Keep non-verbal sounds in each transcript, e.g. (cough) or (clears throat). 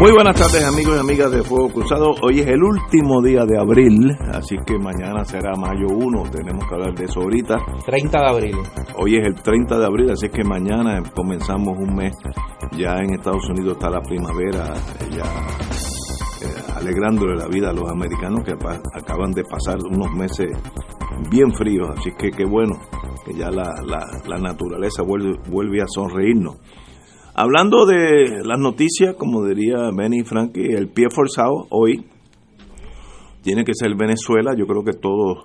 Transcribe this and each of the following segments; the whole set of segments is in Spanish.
Muy buenas tardes amigos y amigas de Fuego Cruzado. Hoy es el último día de abril, así que mañana será mayo 1, tenemos que hablar de eso ahorita. 30 de abril. Hoy es el 30 de abril, así que mañana comenzamos un mes. Ya en Estados Unidos está la primavera, ya eh, alegrándole la vida a los americanos que acaban de pasar unos meses bien fríos, así que qué bueno que ya la, la, naturaleza vuelve, vuelve a sonreírnos. Hablando de las noticias, como diría Benny Frankie, el pie forzado hoy tiene que ser Venezuela. Yo creo que toda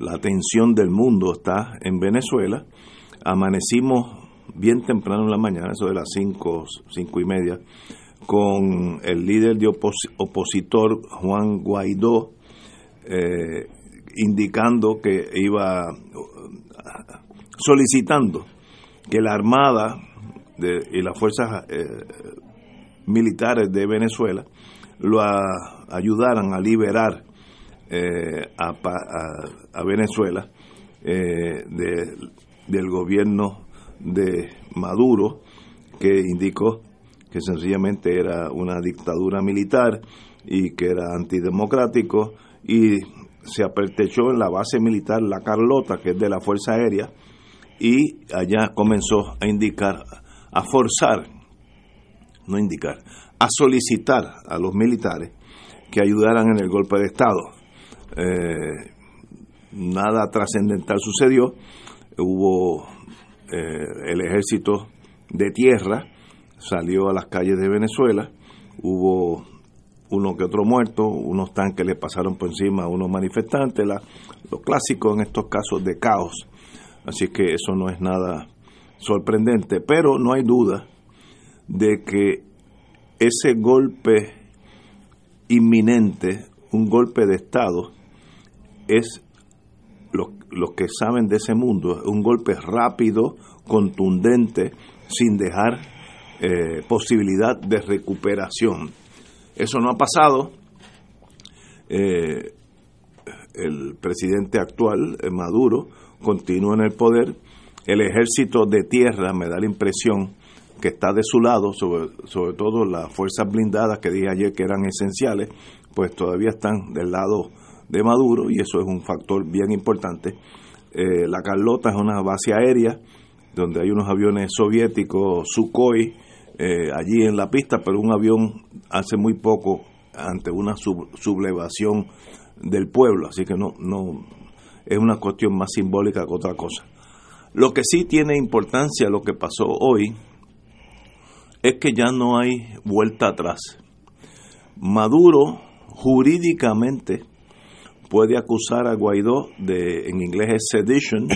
la atención del mundo está en Venezuela. Amanecimos bien temprano en la mañana, eso de las cinco, cinco y media, con el líder de opositor Juan Guaidó eh, indicando que iba solicitando que la Armada y las fuerzas eh, militares de Venezuela lo ayudaran a liberar eh, a, Venezuela eh, del gobierno de Maduro, que indicó que sencillamente era una dictadura militar y que era antidemocrático y se apertechó en la base militar La Carlota, que es de la Fuerza Aérea, y allá comenzó a indicar a forzar, no indicar, a solicitar a los militares que ayudaran en el golpe de Estado. Eh, nada trascendental sucedió, hubo eh, el ejército de tierra, salió a las calles de Venezuela, hubo uno que otro muerto, unos tanques le pasaron por encima a unos manifestantes, lo clásico en estos casos de caos. Así que eso no es nada sorprendente, pero no hay duda de que ese golpe inminente, un golpe de Estado, es los, que saben de ese mundo, un golpe rápido, contundente, sin dejar eh, posibilidad de recuperación. Eso no ha pasado. Eh, el presidente actual, eh, Maduro, continúa en el poder el ejército de tierra me da la impresión que está de su lado, sobre, sobre todo las fuerzas blindadas que dije ayer que eran esenciales, pues todavía están del lado de Maduro y eso es un factor bien importante. Eh, la Carlota es una base aérea donde hay unos aviones soviéticos, Sukhoi, eh, allí en la pista, pero un avión hace muy poco ante una sublevación del pueblo, así que no, no es una cuestión más simbólica que otra cosa. Lo que sí tiene importancia, lo que pasó hoy, es que ya no hay vuelta atrás. Maduro jurídicamente puede acusar a Guaidó de, en inglés es sedition,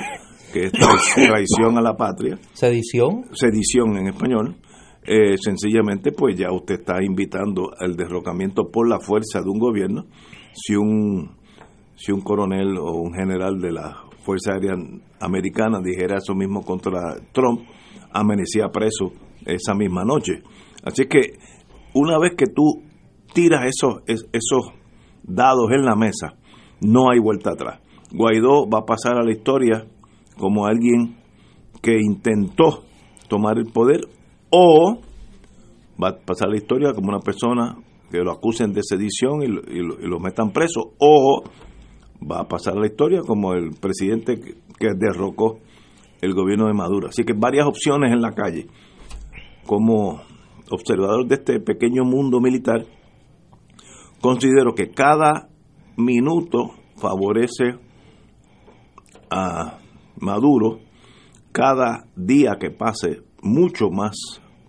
que es (laughs) traición a la patria. ¿Sedición? Sedición en español. Eh, sencillamente, pues ya usted está invitando al derrocamiento por la fuerza de un gobierno. Si un, si un coronel o un general de la Fuerza Aérea Americana dijera eso mismo contra Trump, amanecía preso esa misma noche. Así que una vez que tú tiras esos, esos dados en la mesa, no hay vuelta atrás. Guaidó va a pasar a la historia como alguien que intentó tomar el poder o va a pasar a la historia como una persona que lo acusen de sedición y lo, y lo metan preso o va a pasar la historia como el presidente que, derrocó el gobierno de Maduro. Así que varias opciones en la calle. Como observador de este pequeño mundo militar, considero que cada minuto favorece a Maduro, cada día que pase mucho más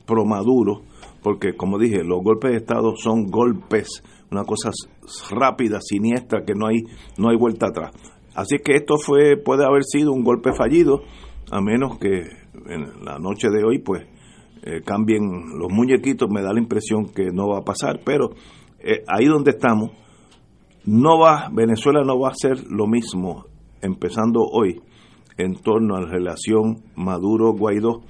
pro Maduro, porque como dije, los golpes de Estado son golpes una cosa rápida, siniestra, que no hay, no hay vuelta atrás. Así que esto fue, puede haber sido un golpe fallido, a menos que en la noche de hoy, pues, eh, cambien los muñequitos, me da la impresión que no va a pasar, pero eh, ahí donde estamos, no va, Venezuela no va a ser lo mismo empezando hoy en torno a la relación Maduro-Guaidó,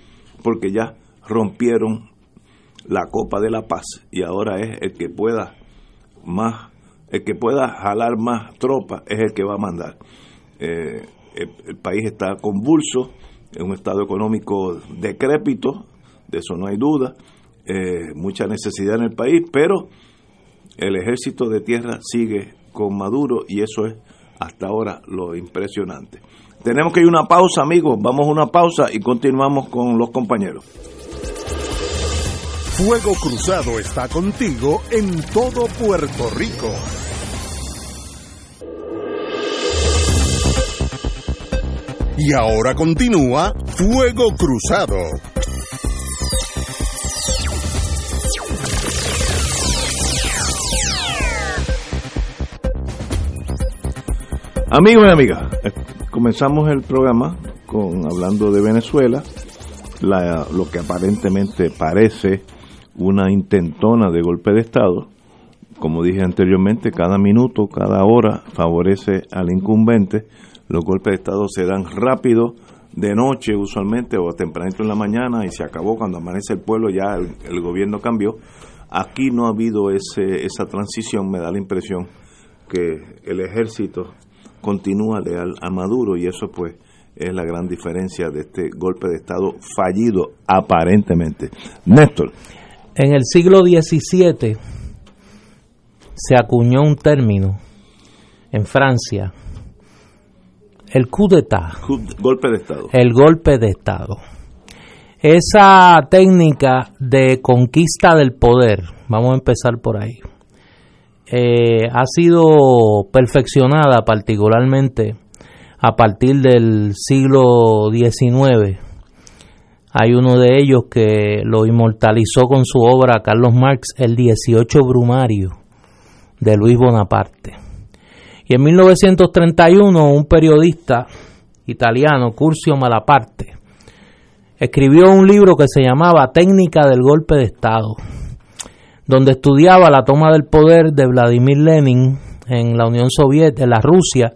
porque ya rompieron la copa de la paz y ahora es el que pueda más, el que pueda jalar más tropas es el que va a mandar. Eh, el, país está convulso, en un estado económico decrépito, de eso no hay duda, eh, mucha necesidad en el país, pero el ejército de tierra sigue con Maduro y eso es hasta ahora lo impresionante. Tenemos que ir a una pausa, amigos, vamos a una pausa y continuamos con los compañeros. Fuego Cruzado está contigo en todo Puerto Rico. Y ahora continúa Fuego Cruzado. Amigos y amigas, eh, comenzamos el programa con hablando de Venezuela, lo que aparentemente parece una intentona de golpe de Estado. Como dije anteriormente, cada minuto, cada hora favorece al incumbente. Los golpes de Estado se dan rápido, de noche usualmente, o tempranito en la mañana, y se acabó cuando amanece el pueblo, ya el, gobierno cambió. Aquí no ha habido ese, esa transición, me da la impresión que el ejército continúa leal a Maduro y eso pues es la gran diferencia de este golpe de Estado fallido aparentemente. Néstor. En el siglo XVII se acuñó un término en Francia, el coup d'etat. Golpe de Estado. El golpe de Estado. Esa técnica de conquista del poder, vamos a empezar por ahí, eh, ha sido perfeccionada particularmente a partir del siglo XIX hay uno de ellos que lo inmortalizó con su obra Carlos Marx, el 18 Brumario de Luis Bonaparte. Y en 1931 un periodista italiano, Curcio Malaparte, escribió un libro que se llamaba Técnica del Golpe de Estado, donde estudiaba la toma del poder de Vladimir Lenin en la Unión Soviética, en la Rusia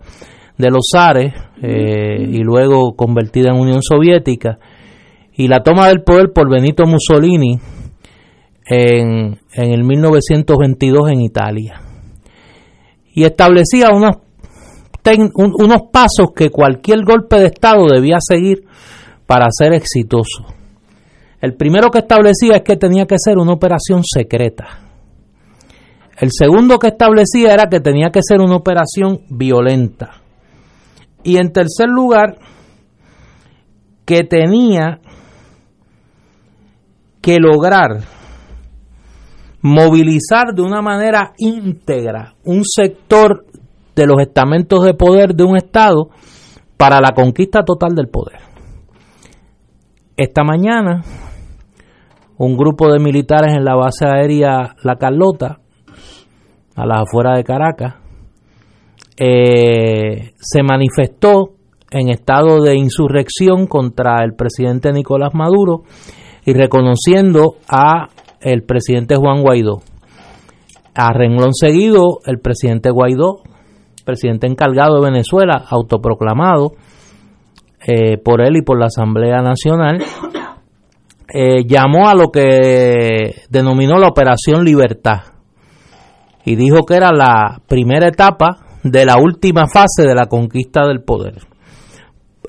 de los zares, eh, y luego convertida en Unión Soviética, y la toma del poder por Benito Mussolini en, en el 1922 en Italia. Y establecía unos, unos pasos que cualquier golpe de Estado debía seguir para ser exitoso. El primero que establecía es que tenía que ser una operación secreta. El segundo que establecía era que tenía que ser una operación violenta. Y en tercer lugar, que tenía que lograr movilizar de una manera íntegra un sector de los estamentos de poder de un Estado para la conquista total del poder. Esta mañana, un grupo de militares en la base aérea La Carlota, a las afueras de Caracas, eh, se manifestó en estado de insurrección contra el presidente Nicolás Maduro y reconociendo a el presidente Juan Guaidó. A renglón seguido, el presidente Guaidó, presidente encargado de Venezuela, autoproclamado eh, por él y por la Asamblea Nacional, (coughs) eh, llamó a lo que denominó la Operación Libertad y dijo que era la primera etapa de la última fase de la conquista del poder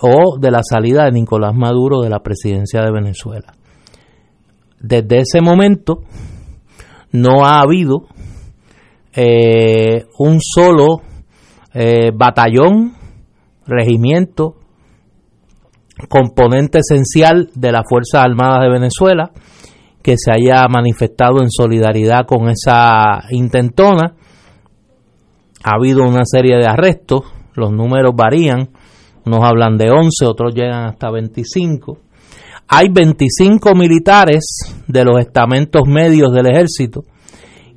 o de la salida de Nicolás Maduro de la presidencia de Venezuela desde ese momento no ha habido eh, un solo eh, batallón, regimiento, componente esencial de las Fuerzas Armadas de Venezuela que se haya manifestado en solidaridad con esa intentona. Ha habido una serie de arrestos, los números varían, unos hablan de 11, otros llegan hasta 25 hay 25 militares de los estamentos medios del ejército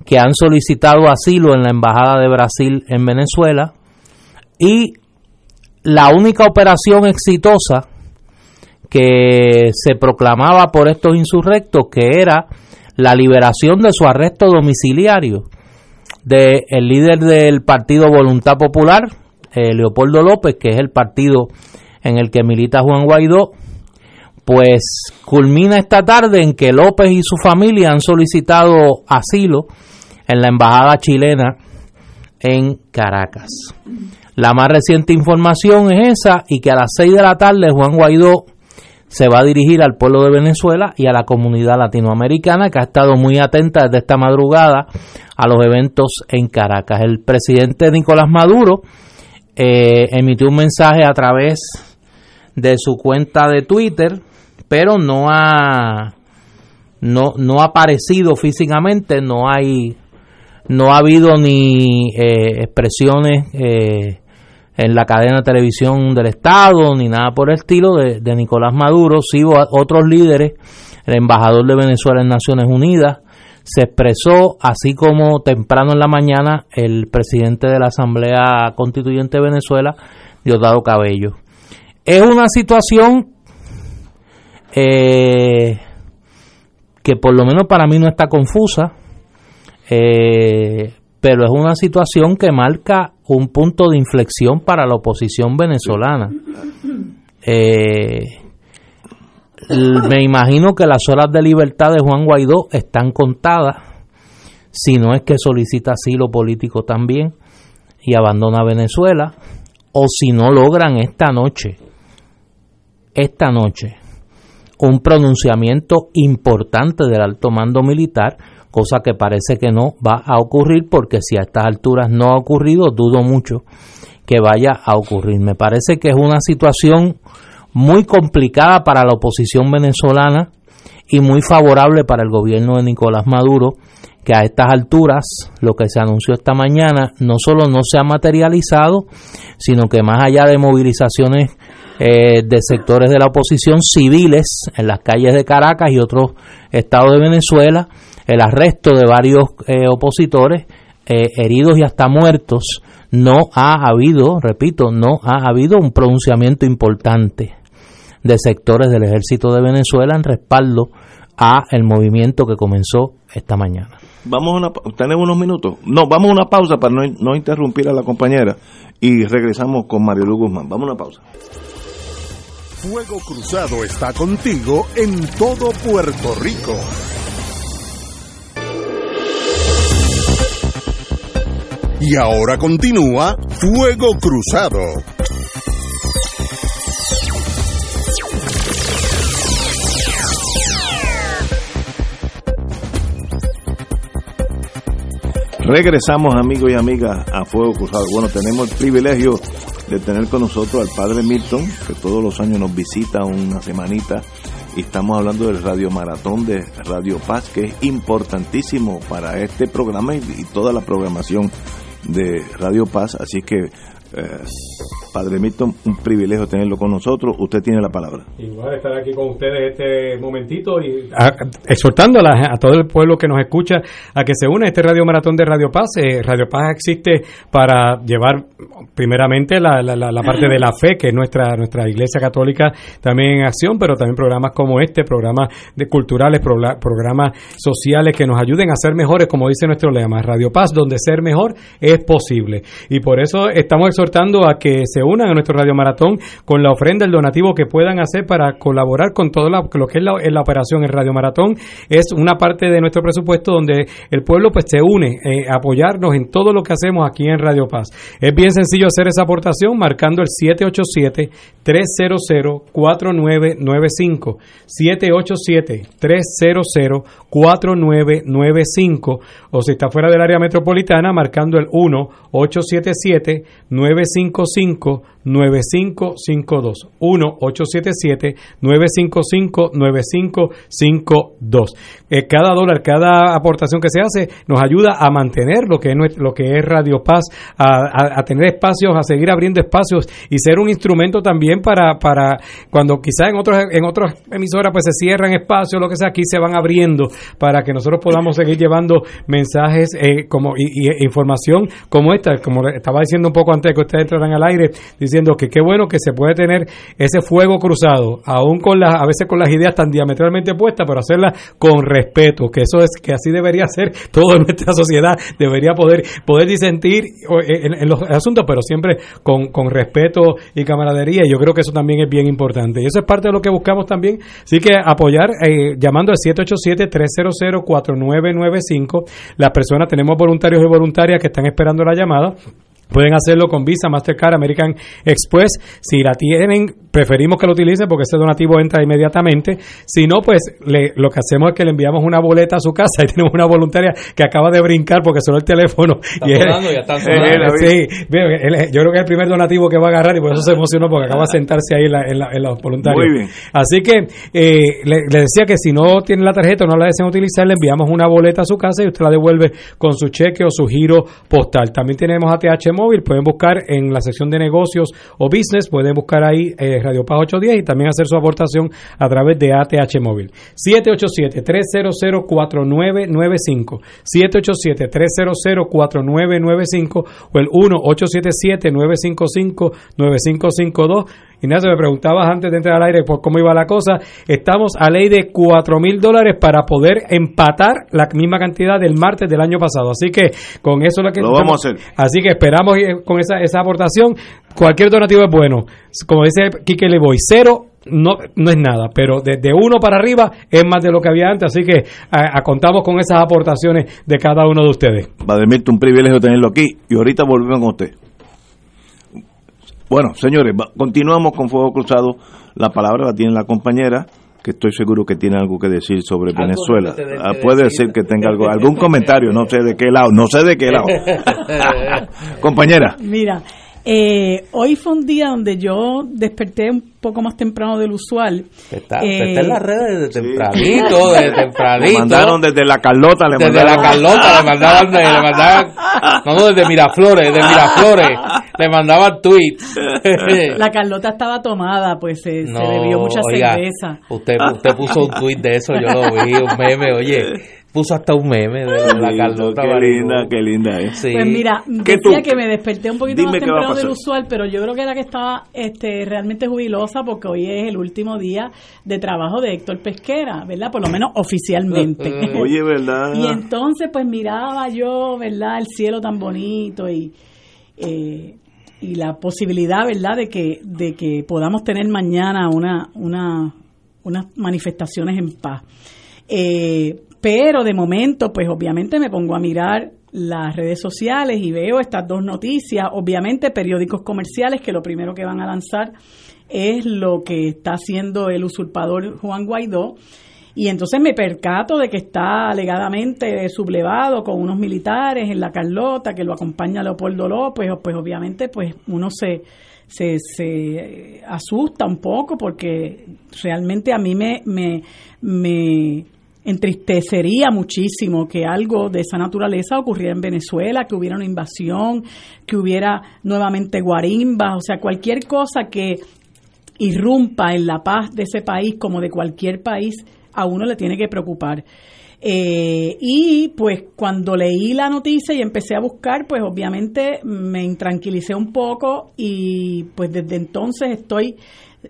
que han solicitado asilo en la Embajada de Brasil en Venezuela y la única operación exitosa que se proclamaba por estos insurrectos, que era la liberación de su arresto domiciliario del el líder del Partido Voluntad Popular, eh, Leopoldo López, que es el partido en el que milita Juan Guaidó, pues culmina esta tarde en que López y su familia han solicitado asilo en la embajada chilena en Caracas. La más reciente información es esa y que a las 6 de la tarde Juan Guaidó se va a dirigir al pueblo de Venezuela y a la comunidad latinoamericana que ha estado muy atenta desde esta madrugada a los eventos en Caracas. El presidente Nicolás Maduro eh, emitió un mensaje a través de su cuenta de Twitter, pero no ha no, no ha aparecido físicamente, no hay no ha habido ni eh, expresiones eh, en la cadena de televisión del Estado, ni nada por el estilo de, Nicolás Maduro, sí otros líderes, el embajador de Venezuela en Naciones Unidas, se expresó, así como temprano en la mañana el presidente de la Asamblea Constituyente de Venezuela, Diosdado Cabello. Es una situación eh, que por lo menos para mí no está confusa, eh, pero es una situación que marca un punto de inflexión para la oposición venezolana. Eh, me imagino que las horas de libertad de Juan Guaidó están contadas, si no es que solicita asilo político también y abandona Venezuela, o si no logran esta noche, esta noche, un pronunciamiento importante del alto mando militar cosa que parece que no va a ocurrir porque si a estas alturas no ha ocurrido, dudo mucho que vaya a ocurrir. Me parece que es una situación muy complicada para la oposición venezolana y muy favorable para el gobierno de Nicolás Maduro, que a estas alturas lo que se anunció esta mañana no solo no se ha materializado, sino que más allá de movilizaciones eh, de sectores de la oposición civiles en las calles de Caracas y otros estados de Venezuela, el arresto de varios eh, opositores, eh, heridos y hasta muertos, no ha habido, repito, no ha habido un pronunciamiento importante de sectores del ejército de Venezuela en respaldo a el movimiento que comenzó esta mañana. Vamos a una, tenemos unos minutos. No, vamos a una pausa para no, no interrumpir a la compañera y regresamos con Mario Guzmán. Vamos a una pausa. Fuego Cruzado está contigo en todo Puerto Rico. Y ahora continúa Fuego Cruzado. Regresamos amigos y amigas a Fuego Cruzado. Bueno, tenemos el privilegio de tener con nosotros al Padre Milton, que todos los años nos visita una semanita. Y estamos hablando del Radio Maratón de Radio Paz, que es importantísimo para este programa y toda la programación de Radio Paz, así que eh, Padre Milton, un privilegio tenerlo con nosotros. Usted tiene la palabra. Igual estar aquí con ustedes este momentito y exhortando a, todo el pueblo que nos escucha a que se une a este Radio Maratón de Radio Paz. Eh, Radio Paz existe para llevar primeramente la, la, parte de la fe, que es nuestra, nuestra Iglesia Católica también en acción, pero también programas como este, programas de culturales, programas sociales que nos ayuden a ser mejores, como dice nuestro lema, Radio Paz, donde ser mejor es posible. Y por eso estamos exhortando a que se unan a nuestro Radio Maratón con la ofrenda, el donativo que puedan hacer para colaborar con todo lo que es la, operación en Radio Maratón. Es una parte de nuestro presupuesto donde el pueblo pues se une eh, a apoyarnos en todo lo que hacemos aquí en Radio Paz. Es bien sencillo hacer esa aportación marcando el 787-300-4995. 787-300-4995. O si está fuera del área metropolitana, marcando el 1-877-955 go 9552 1-877-955-9552. Eh, cada dólar, cada aportación que se hace nos ayuda a mantener lo que es, lo que es Radio Paz, a, tener espacios, a seguir abriendo espacios y ser un instrumento también para, para cuando quizás en otros en otras emisoras pues se cierran espacios, lo que sea, aquí se van abriendo para que nosotros podamos seguir llevando mensajes eh, como y, información como esta, como estaba diciendo un poco antes que ustedes entraran al aire, que qué bueno que se puede tener ese fuego cruzado, aún con las, a veces con las ideas tan diametralmente puestas, pero hacerlas con respeto, que eso es, que así debería ser (laughs) toda nuestra sociedad, debería poder, poder disentir en, los asuntos, pero siempre con, con respeto y camaradería, y yo creo que eso también es bien importante, y eso es parte de lo que buscamos también, así que apoyar, eh, llamando al 787-300-4995, las personas, tenemos voluntarios y voluntarias que están esperando la llamada, Pueden hacerlo con Visa, Mastercard, American Express. Si la tienen, preferimos que lo utilicen porque ese donativo entra inmediatamente. Si no, pues lo que hacemos es que le enviamos una boleta a su casa (laughs) y tenemos una voluntaria que acaba de brincar porque sonó el teléfono. y ya está (laughs) sí, yo creo que es el primer donativo que va a agarrar y por eso se emocionó porque acaba de sentarse ahí en, la, en, los voluntarios. Muy bien. Así que eh, le, decía que si no tiene la tarjeta o no la desean utilizar, le enviamos una boleta a su casa y usted la devuelve con su cheque o su giro postal. También tenemos ATH móvil, pueden buscar en la sección de negocios o business, pueden buscar ahí eh, Radio Paz 810 y también hacer su aportación a través de ATH móvil. 787-300-4995, 787-300-4995 o el 1-877-955-9552 Ignacio, me preguntabas antes de entrar al aire por cómo iba la cosa. Estamos a ley de 4 mil dólares para poder empatar la misma cantidad del martes del año pasado. Así que con eso lo que lo vamos a hacer. Así que esperamos con esa, esa aportación. Cualquier donativo es bueno. Como dice Quique Levoy, cero no, no es nada, pero desde uno para arriba es más de lo que había antes, así que a, contamos con esas aportaciones de cada uno de ustedes. Vademirto, un privilegio tenerlo aquí y ahorita volvemos con usted. Bueno, señores, continuamos con Fuego Cruzado. La palabra la tiene la compañera, que estoy seguro que tiene algo que decir sobre Venezuela. Ah, puede decir que tenga algo, algún (laughs) comentario, no sé de qué lado, no sé de qué lado. (laughs) compañera. Mira, eh, hoy fue un día donde yo desperté un poco más temprano del usual. Está, eh, está en las redes desde tempranito, (laughs) desde tempranito. Le mandaron desde la Carlota, le desde la Carlota, le mandaban, le mandaban, no, desde Miraflores, desde Miraflores, le mandaban tweets. (laughs) La Carlota estaba tomada, pues se, se bebió mucha cerveza. Usted, usted puso un tweet de eso, yo lo vi, un meme, oye (laughs) puso hasta un meme de la Carlota. Qué linda, qué linda es. Pues mira, decía que me desperté un poquito más temprano del usual, pero yo creo que era que estaba este, realmente jubilosa porque hoy es el último día de trabajo de Héctor Pesquera, ¿verdad? Por lo menos oficialmente. Oye, ¿verdad? y entonces pues miraba yo, ¿verdad? El cielo tan bonito y... Eh, y la posibilidad, ¿verdad?, de que, de que podamos tener mañana una, una, unas manifestaciones en paz. Eh, pero de momento, pues obviamente me pongo a mirar las redes sociales y veo estas dos noticias, obviamente periódicos comerciales que lo primero que van a lanzar es lo que está haciendo el usurpador Juan Guaidó. Y entonces me percato de que está alegadamente sublevado con unos militares en la Carlota, que lo acompaña Leopoldo López, pues obviamente pues uno se, se, se asusta un poco porque realmente a mí me, me, me entristecería muchísimo que algo de esa naturaleza ocurriera en Venezuela, que hubiera una invasión, que hubiera nuevamente guarimbas, o sea, cualquier cosa que irrumpa en la paz de ese país como de cualquier país, a uno le tiene que preocupar. Eh, y pues cuando leí la noticia y empecé a buscar, pues obviamente me intranquilicé un poco y pues desde entonces estoy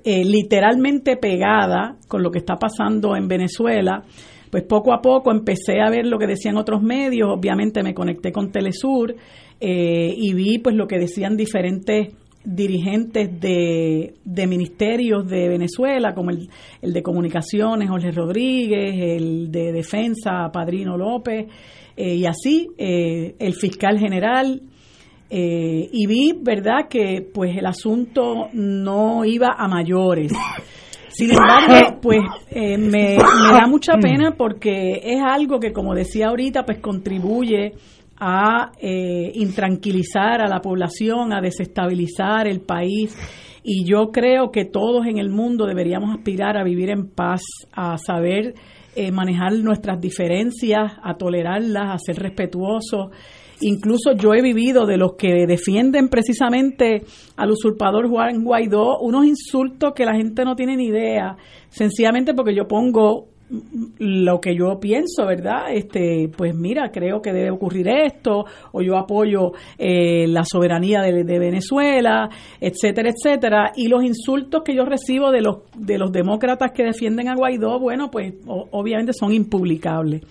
eh, literalmente pegada con lo que está pasando en Venezuela pues poco a poco empecé a ver lo que decían otros medios, obviamente me conecté con Telesur eh, y vi pues lo que decían diferentes dirigentes de, de, ministerios de Venezuela, como el, el, de Comunicaciones, Jorge Rodríguez, el de Defensa, Padrino López, eh, y así, eh, el fiscal general, y vi, ¿verdad?, que pues el asunto no iba a mayores. Sin embargo, pues eh, me, da mucha pena porque es algo que, como decía ahorita, pues contribuye a eh, intranquilizar a la población, a desestabilizar el país. Y yo creo que todos en el mundo deberíamos aspirar a vivir en paz, a saber eh, manejar nuestras diferencias, a tolerarlas, a ser respetuosos. Incluso yo he vivido de los que defienden precisamente al usurpador Juan Guaidó unos insultos que la gente no tiene ni idea, sencillamente porque yo pongo lo que yo pienso, ¿verdad? Este, pues mira, creo que debe ocurrir esto, o yo apoyo eh, la soberanía de, Venezuela, etcétera, etcétera. Y los insultos que yo recibo de los de los demócratas que defienden a Guaidó, bueno, pues obviamente son impublicables.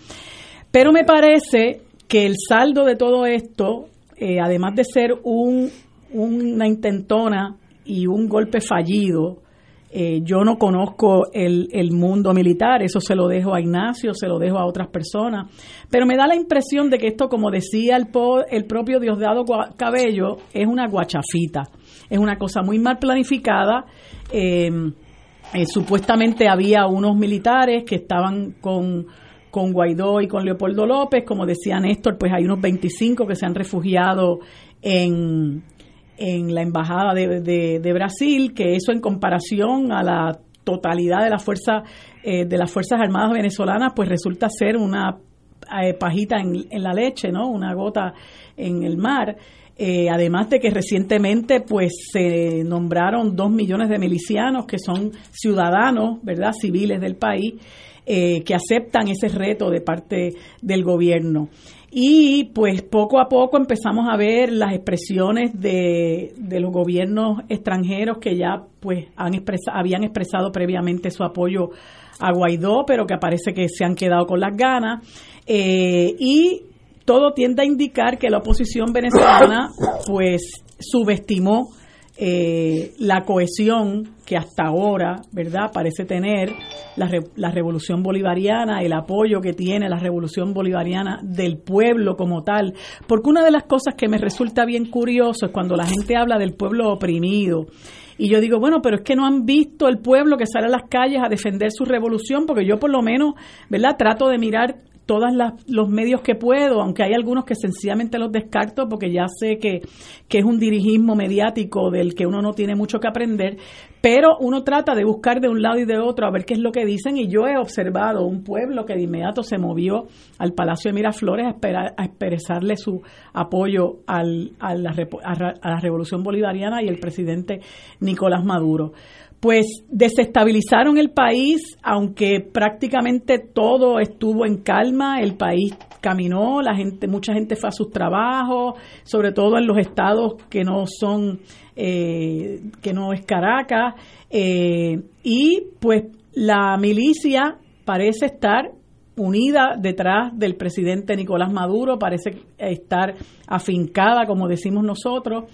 Pero me parece que el saldo de todo esto, eh, además de ser un, una intentona y un golpe fallido, eh, yo no conozco el, el, mundo militar, eso se lo dejo a Ignacio, se lo dejo a otras personas, pero me da la impresión de que esto, como decía el, el propio Diosdado Cabello, es una guachafita, es una cosa muy mal planificada. Eh, supuestamente había unos militares que estaban con, con Guaidó y con Leopoldo López, como decía Néstor, pues hay unos 25 que se han refugiado en, en la embajada de, Brasil, que eso en comparación a la totalidad de la fuerza eh, de las fuerzas armadas venezolanas, pues resulta ser una eh, pajita en, en, la leche, ¿no? Una gota en el mar. Eh, además de que recientemente pues se nombraron dos millones de milicianos que son ciudadanos, ¿verdad? Civiles del país que aceptan ese reto de parte del gobierno. Y pues poco a poco empezamos a ver las expresiones de, los gobiernos extranjeros que ya pues han habían expresado previamente su apoyo a Guaidó, pero que parece que se han quedado con las ganas. Eh, y todo tiende a indicar que la oposición venezolana pues subestimó eh, la cohesión que hasta ahora, ¿verdad?, parece tener la, la, revolución bolivariana, el apoyo que tiene la revolución bolivariana del pueblo como tal. Porque una de las cosas que me resulta bien curioso es cuando la gente habla del pueblo oprimido. Y yo digo, bueno, pero es que no han visto el pueblo que sale a las calles a defender su revolución, porque yo por lo menos, ¿verdad? Trato de mirar todos los medios que puedo, aunque hay algunos que sencillamente los descarto porque ya sé que, que, es un dirigismo mediático del que uno no tiene mucho que aprender, pero uno trata de buscar de un lado y de otro a ver qué es lo que dicen y yo he observado un pueblo que de inmediato se movió al Palacio de Miraflores a, expresarle su apoyo al, a, la, a la revolución bolivariana y el presidente Nicolás Maduro pues desestabilizaron el país, aunque prácticamente todo estuvo en calma, el país caminó, la gente, mucha gente fue a sus trabajos, sobre todo en los estados que no son, eh, que no es Caracas, eh, y pues la milicia parece estar unida detrás del presidente Nicolás Maduro, parece estar afincada, como decimos nosotros.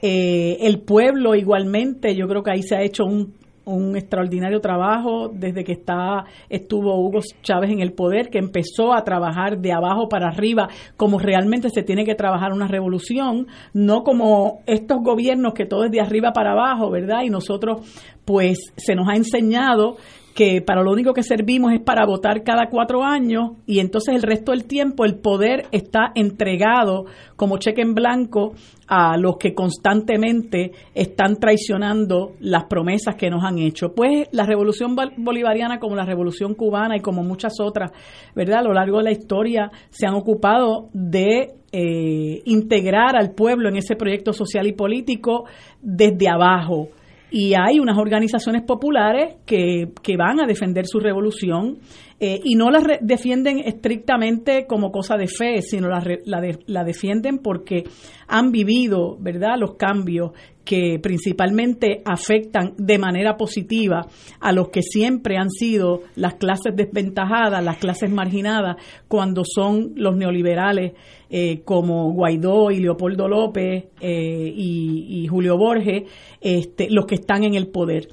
Eh, el pueblo igualmente, yo creo que ahí se ha hecho un, un extraordinario trabajo desde que está estuvo Hugo Chávez en el poder, que empezó a trabajar de abajo para arriba, como realmente se tiene que trabajar una revolución, no como estos gobiernos que todo es de arriba para abajo, ¿verdad? Y nosotros, pues, se nos ha enseñado que para lo único que servimos es para votar cada cuatro años y entonces el resto del tiempo el poder está entregado como cheque en blanco a los que constantemente están traicionando las promesas que nos han hecho. Pues la revolución bolivariana como la revolución cubana y como muchas otras, ¿verdad? A lo largo de la historia se han ocupado de eh, integrar al pueblo en ese proyecto social y político desde abajo y hay unas organizaciones populares que, que van a defender su revolución eh, y no la defienden estrictamente como cosa de fe, sino la, la, la, defienden porque han vivido, ¿verdad?, los cambios que principalmente afectan de manera positiva a los que siempre han sido las clases desventajadas, las clases marginadas, cuando son los neoliberales eh, como Guaidó y Leopoldo López eh, y, y, Julio Borges, este, los que están en el poder.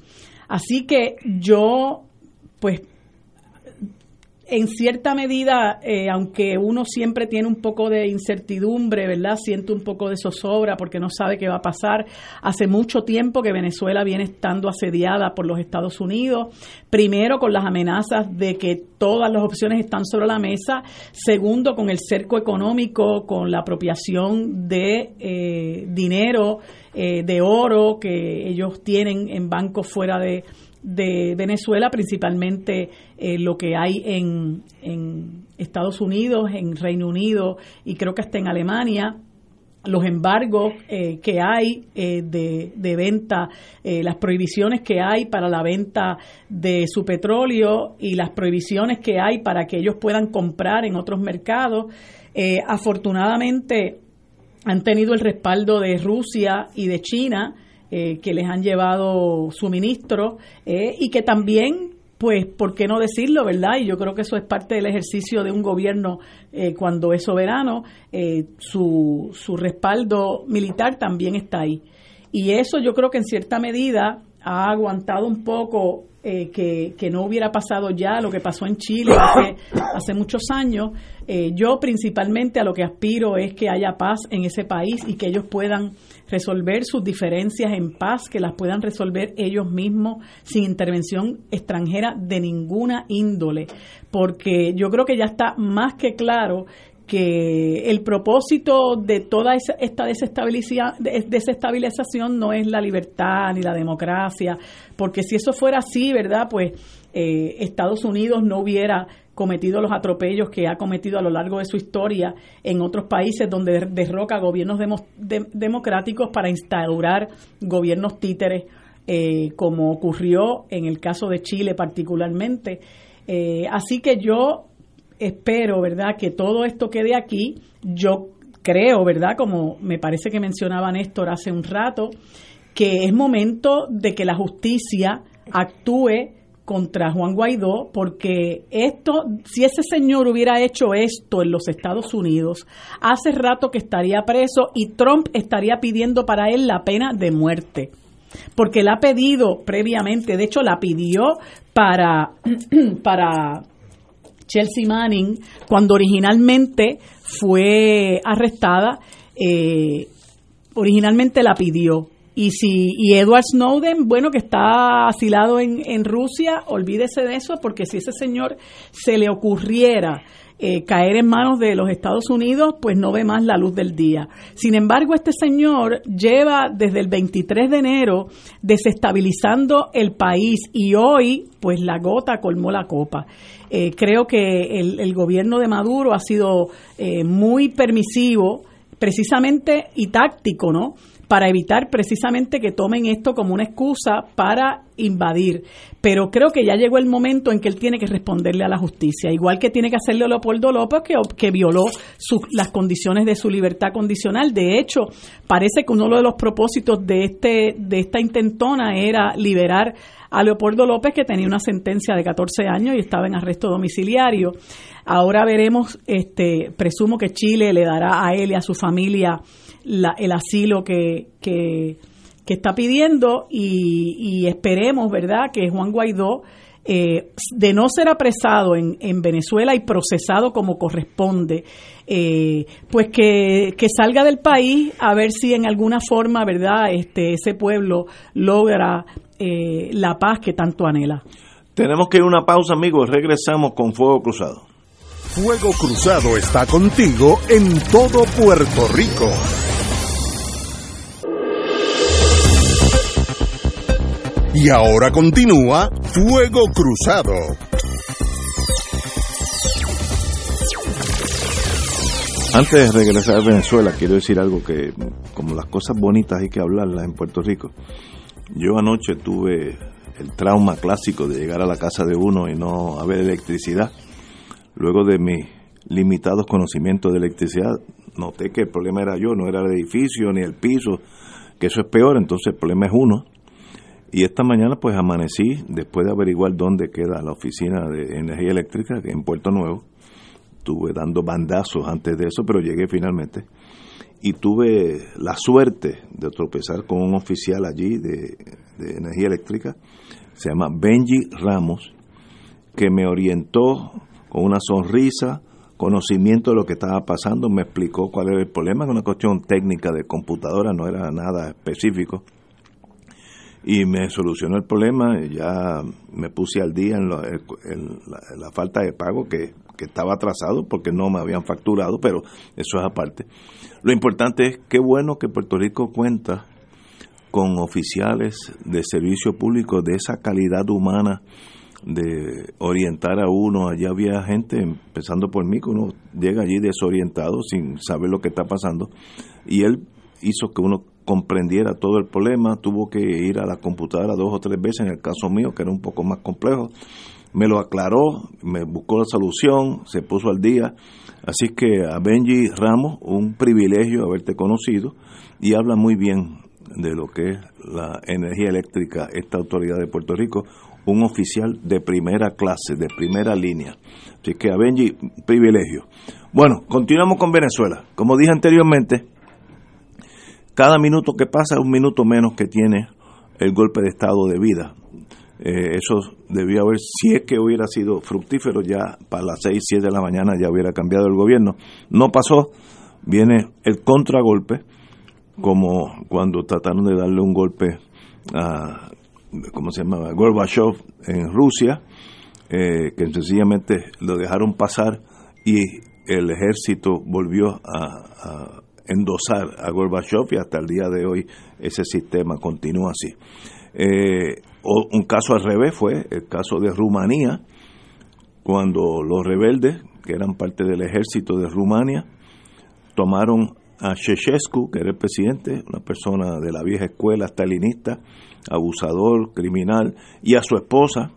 Así que yo, pues, en cierta medida, eh, aunque uno siempre tiene un poco de incertidumbre, ¿verdad? Siente un poco de zozobra porque no sabe qué va a pasar. Hace mucho tiempo que Venezuela viene estando asediada por los Estados Unidos. Primero, con las amenazas de que todas las opciones están sobre la mesa. Segundo, con el cerco económico, con la apropiación de eh, dinero, eh, de oro que ellos tienen en bancos fuera de de Venezuela, principalmente eh, lo que hay en, Estados Unidos, en Reino Unido y creo que hasta en Alemania, los embargos eh, que hay eh, de, de, venta, las prohibiciones que hay para la venta de su petróleo y las prohibiciones que hay para que ellos puedan comprar en otros mercados. afortunadamente han tenido el respaldo de Rusia y de China, eh, que les han llevado suministros eh, y que también pues, ¿por qué no decirlo, verdad? Y yo creo que eso es parte del ejercicio de un gobierno eh, cuando es soberano, su, su respaldo militar también está ahí. Y eso yo creo que en cierta medida ha aguantado un poco que, que, no hubiera pasado ya lo que pasó en Chile hace, hace muchos años. yo principalmente a lo que aspiro es que haya paz en ese país y que ellos puedan resolver sus diferencias en paz, que las puedan resolver ellos mismos sin intervención extranjera de ninguna índole, porque yo creo que ya está más que claro que el propósito de toda esta desestabilización no es la libertad ni la democracia, porque si eso fuera así, ¿verdad? Pues eh, Estados Unidos no hubiera cometido los atropellos que ha cometido a lo largo de su historia en otros países donde derroca gobiernos democráticos para instaurar gobiernos títeres, eh, como ocurrió en el caso de Chile particularmente. Eh, así que yo espero, ¿verdad?, que todo esto quede aquí. Yo creo, ¿verdad?, como me parece que mencionaba Néstor hace un rato, que es momento de que la justicia actúe contra Juan Guaidó porque esto, si ese señor hubiera hecho esto en los Estados Unidos, hace rato que estaría preso y Trump estaría pidiendo para él la pena de muerte. Porque la ha pedido previamente, de hecho la pidió para, (clears throat) para Chelsea Manning cuando originalmente fue arrestada, eh, originalmente la pidió y si y Edward Snowden, bueno, que está asilado en, en Rusia, olvídese de eso, porque si ese señor se le ocurriera eh, caer en manos de los Estados Unidos, pues no ve más la luz del día. Sin embargo, este señor lleva desde el 23 de enero desestabilizando el país y hoy, pues la gota colmó la copa. Eh, creo que el, el, gobierno de Maduro ha sido eh, muy permisivo, precisamente y táctico, ¿no? Para evitar precisamente que tomen esto como una excusa para invadir. Pero creo que ya llegó el momento en que él tiene que responderle a la justicia, igual que tiene que hacerle Leopoldo López, que, que violó las condiciones de su libertad condicional. De hecho, parece que uno de los propósitos de, este, de esta intentona era liberar a Leopoldo López, que tenía una sentencia de 14 años y estaba en arresto domiciliario. Ahora veremos, este, presumo que Chile le dará a él y a su familia el asilo que, que, está pidiendo y, esperemos, ¿verdad?, que Juan Guaidó, eh, de no ser apresado en, en, Venezuela y procesado como corresponde, eh, pues que, que, salga del país a ver si en alguna forma, ¿verdad?, este, ese pueblo logra eh, la paz que tanto anhela. Tenemos que ir a una pausa, amigos. Regresamos con Fuego Cruzado. Fuego Cruzado está contigo en todo Puerto Rico. Y ahora continúa Fuego Cruzado. Antes de regresar a Venezuela, quiero decir algo que, como las cosas bonitas hay que hablarlas en Puerto Rico. Yo anoche tuve el trauma clásico de llegar a la casa de uno y no haber electricidad. Luego de mis limitados conocimientos de electricidad, noté que el problema era yo, no era el edificio ni el piso, que eso es peor, entonces el problema es uno. Y esta mañana pues amanecí, después de averiguar dónde queda la oficina de energía eléctrica, en Puerto Nuevo, estuve dando bandazos antes de eso, pero llegué finalmente y tuve la suerte de tropezar con un oficial allí de, energía eléctrica, se llama Benji Ramos, que me orientó con una sonrisa, conocimiento de lo que estaba pasando, me explicó cuál era el problema, que una cuestión técnica de computadora, no era nada específico. Y me solucionó el problema, ya me puse al día en, la, falta de pago que, que estaba atrasado porque no me habían facturado, pero eso es aparte. Lo importante es qué bueno que Puerto Rico cuenta con oficiales de servicio público de esa calidad humana de orientar a uno. Allá había gente, empezando por mí, que uno llega allí desorientado sin saber lo que está pasando. Y él hizo que uno comprendiera todo el problema, tuvo que ir a la computadora dos o tres veces, en el caso mío, que era un poco más complejo. Me lo aclaró, me buscó la solución, se puso al día. Así que a Benji Ramos, un privilegio haberte conocido y habla muy bien de lo que es la energía eléctrica, esta autoridad de Puerto Rico, un oficial de primera clase, de primera línea. Así que a Benji, privilegio. Bueno, continuamos con Venezuela. Como dije anteriormente, cada minuto que pasa es un minuto menos que tiene el golpe de estado de vida. Eh, eso debía haber, si es que hubiera sido fructífero, ya para las 6, 7 de la mañana ya hubiera cambiado el gobierno. No pasó, viene el contragolpe, como cuando trataron de darle un golpe a ¿cómo se llamaba? Gorbachev en Rusia, eh, que sencillamente lo dejaron pasar y el ejército volvió a, endosar a Gorbachev y hasta el día de hoy ese sistema continúa así. Eh, un caso al revés fue el caso de Rumanía, cuando los rebeldes, que eran parte del ejército de Rumania, tomaron a Sheshescu, que era el presidente, una persona de la vieja escuela stalinista, abusador, criminal, y a su esposa,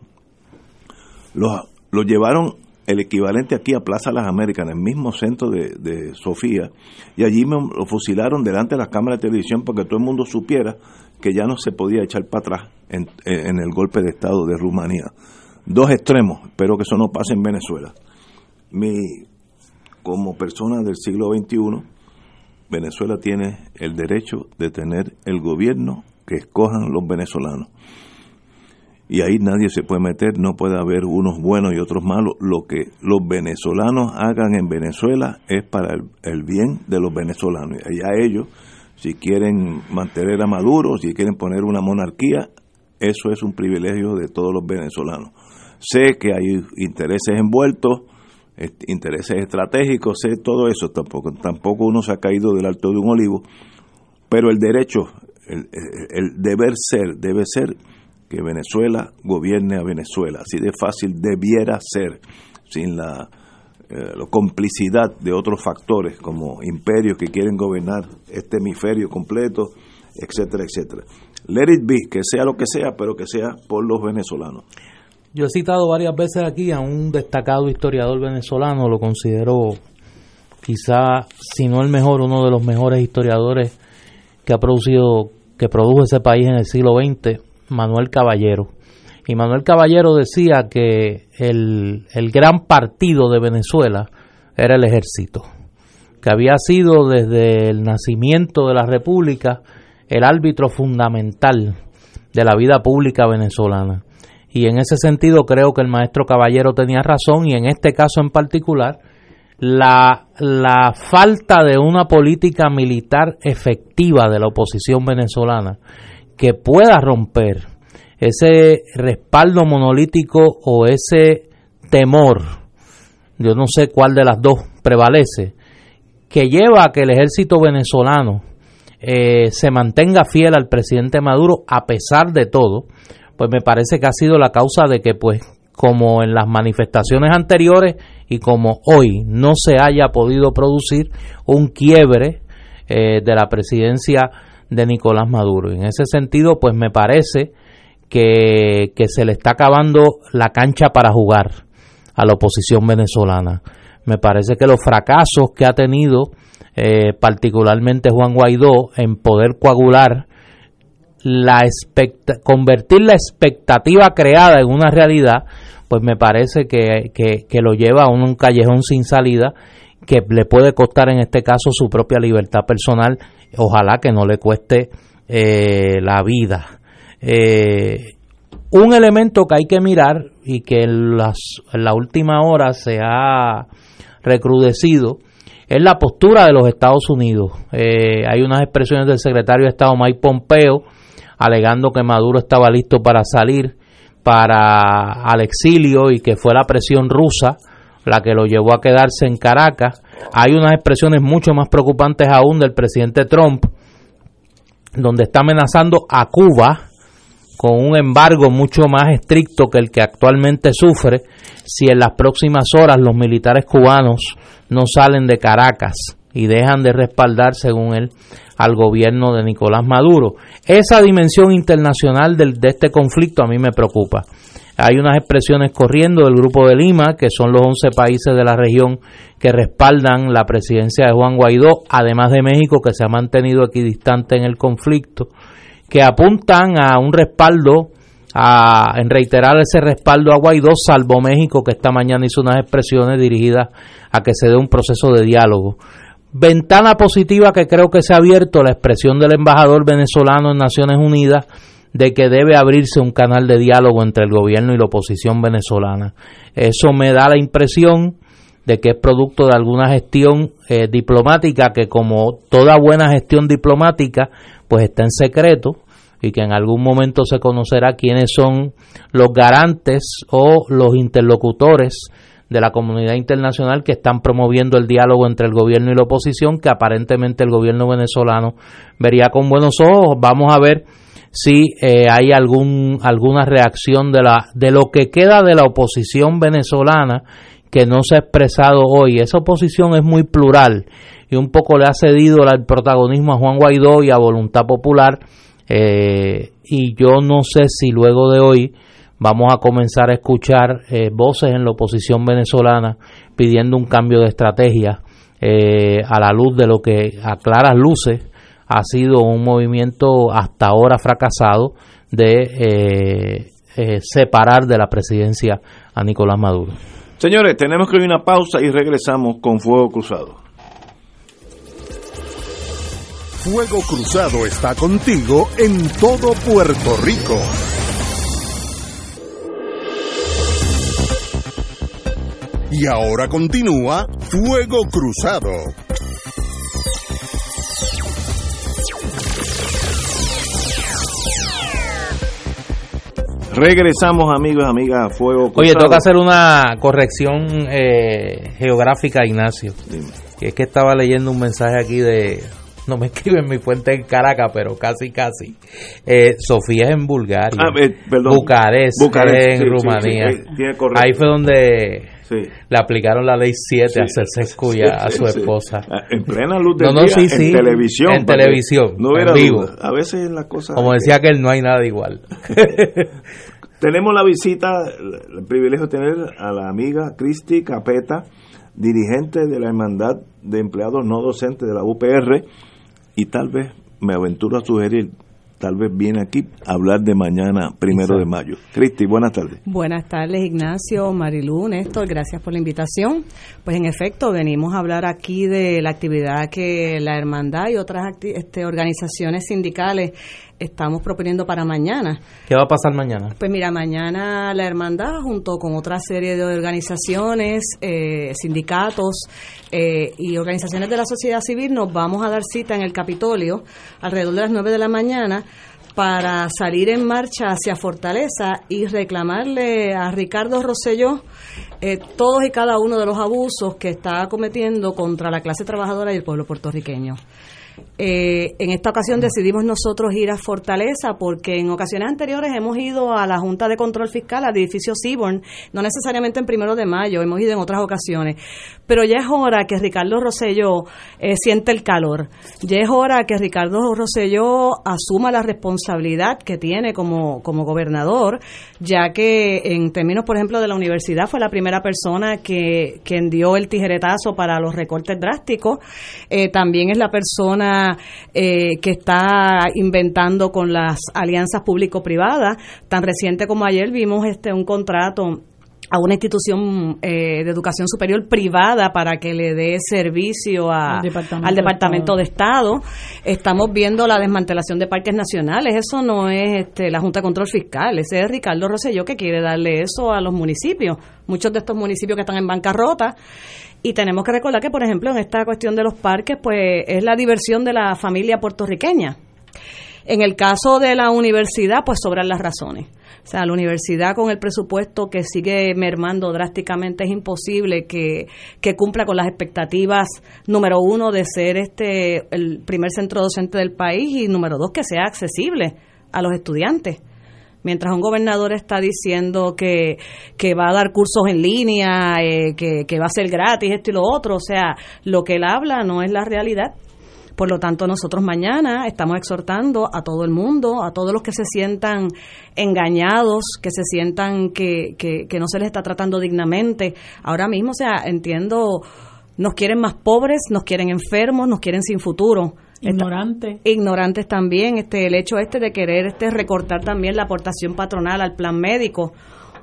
lo, lo llevaron el equivalente aquí a Plaza Las Américas, en el mismo centro de, Sofía, y allí me lo fusilaron delante de las cámaras de televisión porque todo el mundo supiera que ya no se podía echar para atrás en, en el golpe de Estado de Rumanía. Dos extremos, espero que eso no pase en Venezuela. Mi, como persona del siglo XXI, Venezuela tiene el derecho de tener el gobierno que escojan los venezolanos. Y ahí nadie se puede meter, no puede haber unos buenos y otros malos. Lo que los venezolanos hagan en Venezuela es para el, bien de los venezolanos. Y a ellos, si quieren mantener a Maduro, si quieren poner una monarquía, eso es un privilegio de todos los venezolanos. Sé que hay intereses envueltos, intereses estratégicos, sé todo eso, tampoco, tampoco uno se ha caído del alto de un olivo, pero el derecho, el, deber ser, debe ser que Venezuela gobierne a Venezuela, así de fácil debiera ser, sin la, eh, la complicidad de otros factores como imperios que quieren gobernar este hemisferio completo, etcétera, etcétera. Let it be, que sea lo que sea, pero que sea por los venezolanos. Yo he citado varias veces aquí a un destacado historiador venezolano, lo considero quizá, si no el mejor, uno de los mejores historiadores que ha producido, que produjo ese país en el siglo XX, Manuel Caballero. Y Manuel Caballero decía que el, el gran partido de Venezuela era el ejército, que había sido desde el nacimiento de la República el árbitro fundamental de la vida pública venezolana y en ese sentido creo que el maestro Caballero tenía razón y en este caso en particular la, la falta de una política militar efectiva de la oposición venezolana que pueda romper ese respaldo monolítico o ese temor, yo no sé cuál de las dos prevalece, que lleva a que el ejército venezolano eh, se mantenga fiel al presidente Maduro a pesar de todo, pues me parece que ha sido la causa de que pues como en las manifestaciones anteriores y como hoy no se haya podido producir un quiebre eh, de la presidencia de Nicolás Maduro. En ese sentido, pues me parece que, que se le está acabando la cancha para jugar a la oposición venezolana. Me parece que los fracasos que ha tenido eh, particularmente Juan Guaidó en poder coagular la convertir la expectativa creada en una realidad, pues me parece que, que, lo lleva a un, callejón sin salida que le puede costar en este caso su propia libertad personal, ojalá que no le cueste eh, la vida. Eh, Un elemento que hay que mirar y que en, las, en la última hora se ha recrudecido es la postura de los Estados Unidos. Eh, hay unas expresiones del secretario de Estado Mike Pompeo alegando que Maduro estaba listo para salir para al exilio y que fue la presión rusa la que lo llevó a quedarse en Caracas. Hay unas expresiones mucho más preocupantes aún del presidente Trump, donde está amenazando a Cuba con un embargo mucho más estricto que el que actualmente sufre si en las próximas horas los militares cubanos no salen de Caracas y dejan de respaldar, según él, al gobierno de Nicolás Maduro. Esa dimensión internacional de este conflicto a mí me preocupa. Hay unas expresiones corriendo del Grupo de Lima, que son los 11 países de la región que respaldan la presidencia de Juan Guaidó, además de México, que se ha mantenido equidistante en el conflicto, que apuntan a un respaldo, a, en reiterar ese respaldo a Guaidó, salvo México, que esta mañana hizo unas expresiones dirigidas a que se dé un proceso de diálogo. Ventana positiva que creo que se ha abierto la expresión del embajador venezolano en Naciones Unidas de que debe abrirse un canal de diálogo entre el gobierno y la oposición venezolana. Eso me da la impresión de que es producto de alguna gestión eh, diplomática que como toda buena gestión diplomática pues está en secreto y que en algún momento se conocerá quiénes son los garantes o los interlocutores de la comunidad internacional que están promoviendo el diálogo entre el gobierno y la oposición que aparentemente el gobierno venezolano vería con buenos ojos. Vamos a ver si eh, hay algún alguna reacción de la de lo que queda de la oposición venezolana que no se ha expresado hoy. Esa oposición es muy plural y un poco le ha cedido el protagonismo a Juan Guaidó y a Voluntad Popular. Eh, y yo no sé si luego de hoy vamos a comenzar a escuchar eh, voces en la oposición venezolana pidiendo un cambio de estrategia a la luz de lo que a claras luces ha sido un movimiento hasta ahora fracasado de eh, eh, separar de la presidencia a Nicolás Maduro. Señores, tenemos que ir a una pausa y regresamos con Fuego Cruzado. Fuego Cruzado está contigo en todo Puerto Rico. Y ahora continúa Fuego Cruzado. Regresamos, amigos, amigas, a Fuego Cruzado. Oye, toca hacer una corrección eh, geográfica, Ignacio. Que es que estaba leyendo un mensaje aquí de. No me (laughs) escriben mi fuente en Caracas, pero casi, casi. Eh, Sofía es en Bulgaria. Ah, eh, perdón. Bucarest, en Rumanía. Ahí fue donde le aplicaron la ley 7 a hacerse escuya a su esposa. Ah, en plena luz no, no, día, en televisión. En televisión, no en vivo. A veces en las cosas... Como decía que él no hay nada igual. (laughs) Tenemos la visita, el privilegio de tener a la amiga Cristi Capeta, dirigente de la Hermandad de Empleados No Docentes de la UPR, y tal vez me aventuro a sugerir tal vez viene aquí a hablar de mañana, primero de mayo. Cristi, buenas tardes. Buenas tardes, Ignacio, Marilú, Néstor, gracias por la invitación. Pues en efecto, venimos a hablar aquí de la actividad que la Hermandad y otras este, organizaciones sindicales estamos proponiendo para mañana. ¿Qué va a pasar mañana? Pues mira, mañana la hermandad junto con otra serie de organizaciones, eh, sindicatos eh, y organizaciones de la sociedad civil nos vamos a dar cita en el Capitolio alrededor de las 9 de la mañana para salir en marcha hacia Fortaleza y reclamarle a Ricardo Rosselló eh, todos y cada uno de los abusos que está cometiendo contra la clase trabajadora y el pueblo puertorriqueño. Eh, en esta ocasión decidimos nosotros ir a Fortaleza porque en ocasiones anteriores hemos ido a la Junta de Control Fiscal, al edificio Seaborn, no necesariamente en primero de mayo, hemos ido en otras ocasiones. Pero ya es hora que Ricardo Rosselló eh, siente el calor. Ya es hora que Ricardo Rosselló asuma la responsabilidad que tiene como, como gobernador, ya que en términos, por ejemplo, de la universidad fue la primera persona que, quien dio el tijeretazo para los recortes drásticos. Eh, también es la persona eh, que está inventando con las alianzas público-privadas. Tan reciente como ayer vimos este un contrato a una institución eh, de educación superior privada para que le dé servicio al Departamento, de, Estado. Estamos viendo la desmantelación de parques nacionales. Eso no es este, la Junta de Control Fiscal, ese es Ricardo Rosselló que quiere darle eso a los municipios. Muchos de estos municipios que están en bancarrota. Y tenemos que recordar que, por ejemplo, en esta cuestión de los parques, pues es la diversión de la familia puertorriqueña. En el caso de la universidad, pues sobran las razones. O sea, la universidad con el presupuesto que sigue mermando drásticamente es imposible que, cumpla con las expectativas, número uno, de ser este el primer centro docente del país y número dos, que sea accesible a los estudiantes. Mientras un gobernador está diciendo que, que va a dar cursos en línea, eh, que, que va a ser gratis, esto y lo otro, o sea, lo que él habla no es la realidad. Por lo tanto, nosotros mañana estamos exhortando a todo el mundo, a todos los que se sientan engañados, que se sientan que, que, no se les está tratando dignamente. Ahora mismo, o sea, entiendo, nos quieren más pobres, nos quieren enfermos, nos quieren sin futuro. Ignorantes. Ignorantes también, este, el hecho este de querer este recortar también la aportación patronal al plan médico.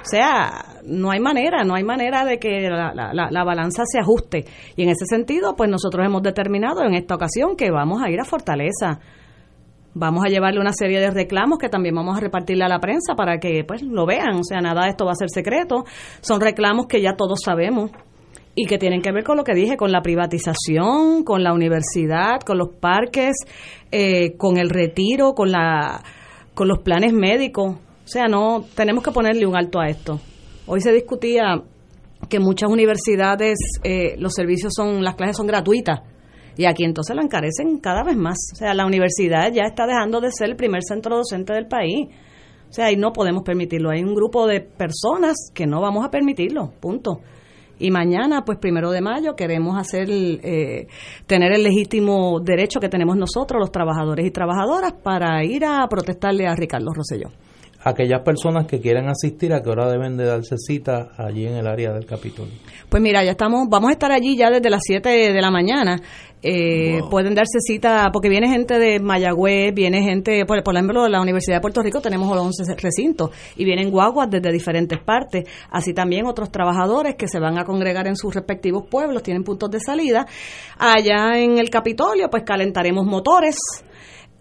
O sea, no hay manera, no hay manera de que la, la, balanza se ajuste. Y en ese sentido, pues nosotros hemos determinado en esta ocasión que vamos a ir a Fortaleza. Vamos a llevarle una serie de reclamos que también vamos a repartirle a la prensa para que pues lo vean. O sea, nada de esto va a ser secreto. Son reclamos que ya todos sabemos y que tienen que ver con lo que dije, con la privatización, con la universidad, con los parques, eh, con el retiro, con la con los planes médicos. O sea, no tenemos que ponerle un alto a esto. Hoy se discutía que muchas universidades eh, los servicios son las clases son gratuitas y aquí entonces la encarecen cada vez más. O sea, la universidad ya está dejando de ser el primer centro docente del país. O sea, y no podemos permitirlo. Hay un grupo de personas que no vamos a permitirlo, punto. Y mañana, pues primero de mayo, queremos hacer, eh, tener el legítimo derecho que tenemos nosotros, los trabajadores y trabajadoras, para ir a protestarle a Ricardo Rosselló aquellas personas que quieran asistir, ¿a qué hora deben de darse cita allí en el área del Capitolio? Pues mira, ya estamos, vamos a estar allí ya desde las 7 de la mañana. Eh, pueden darse cita, porque viene gente de Mayagüez, viene gente, por, por ejemplo, de la Universidad de Puerto Rico tenemos 11 recintos y vienen guaguas desde diferentes partes. Así también otros trabajadores que se van a congregar en sus respectivos pueblos, tienen puntos de salida. Allá en el Capitolio, pues calentaremos motores.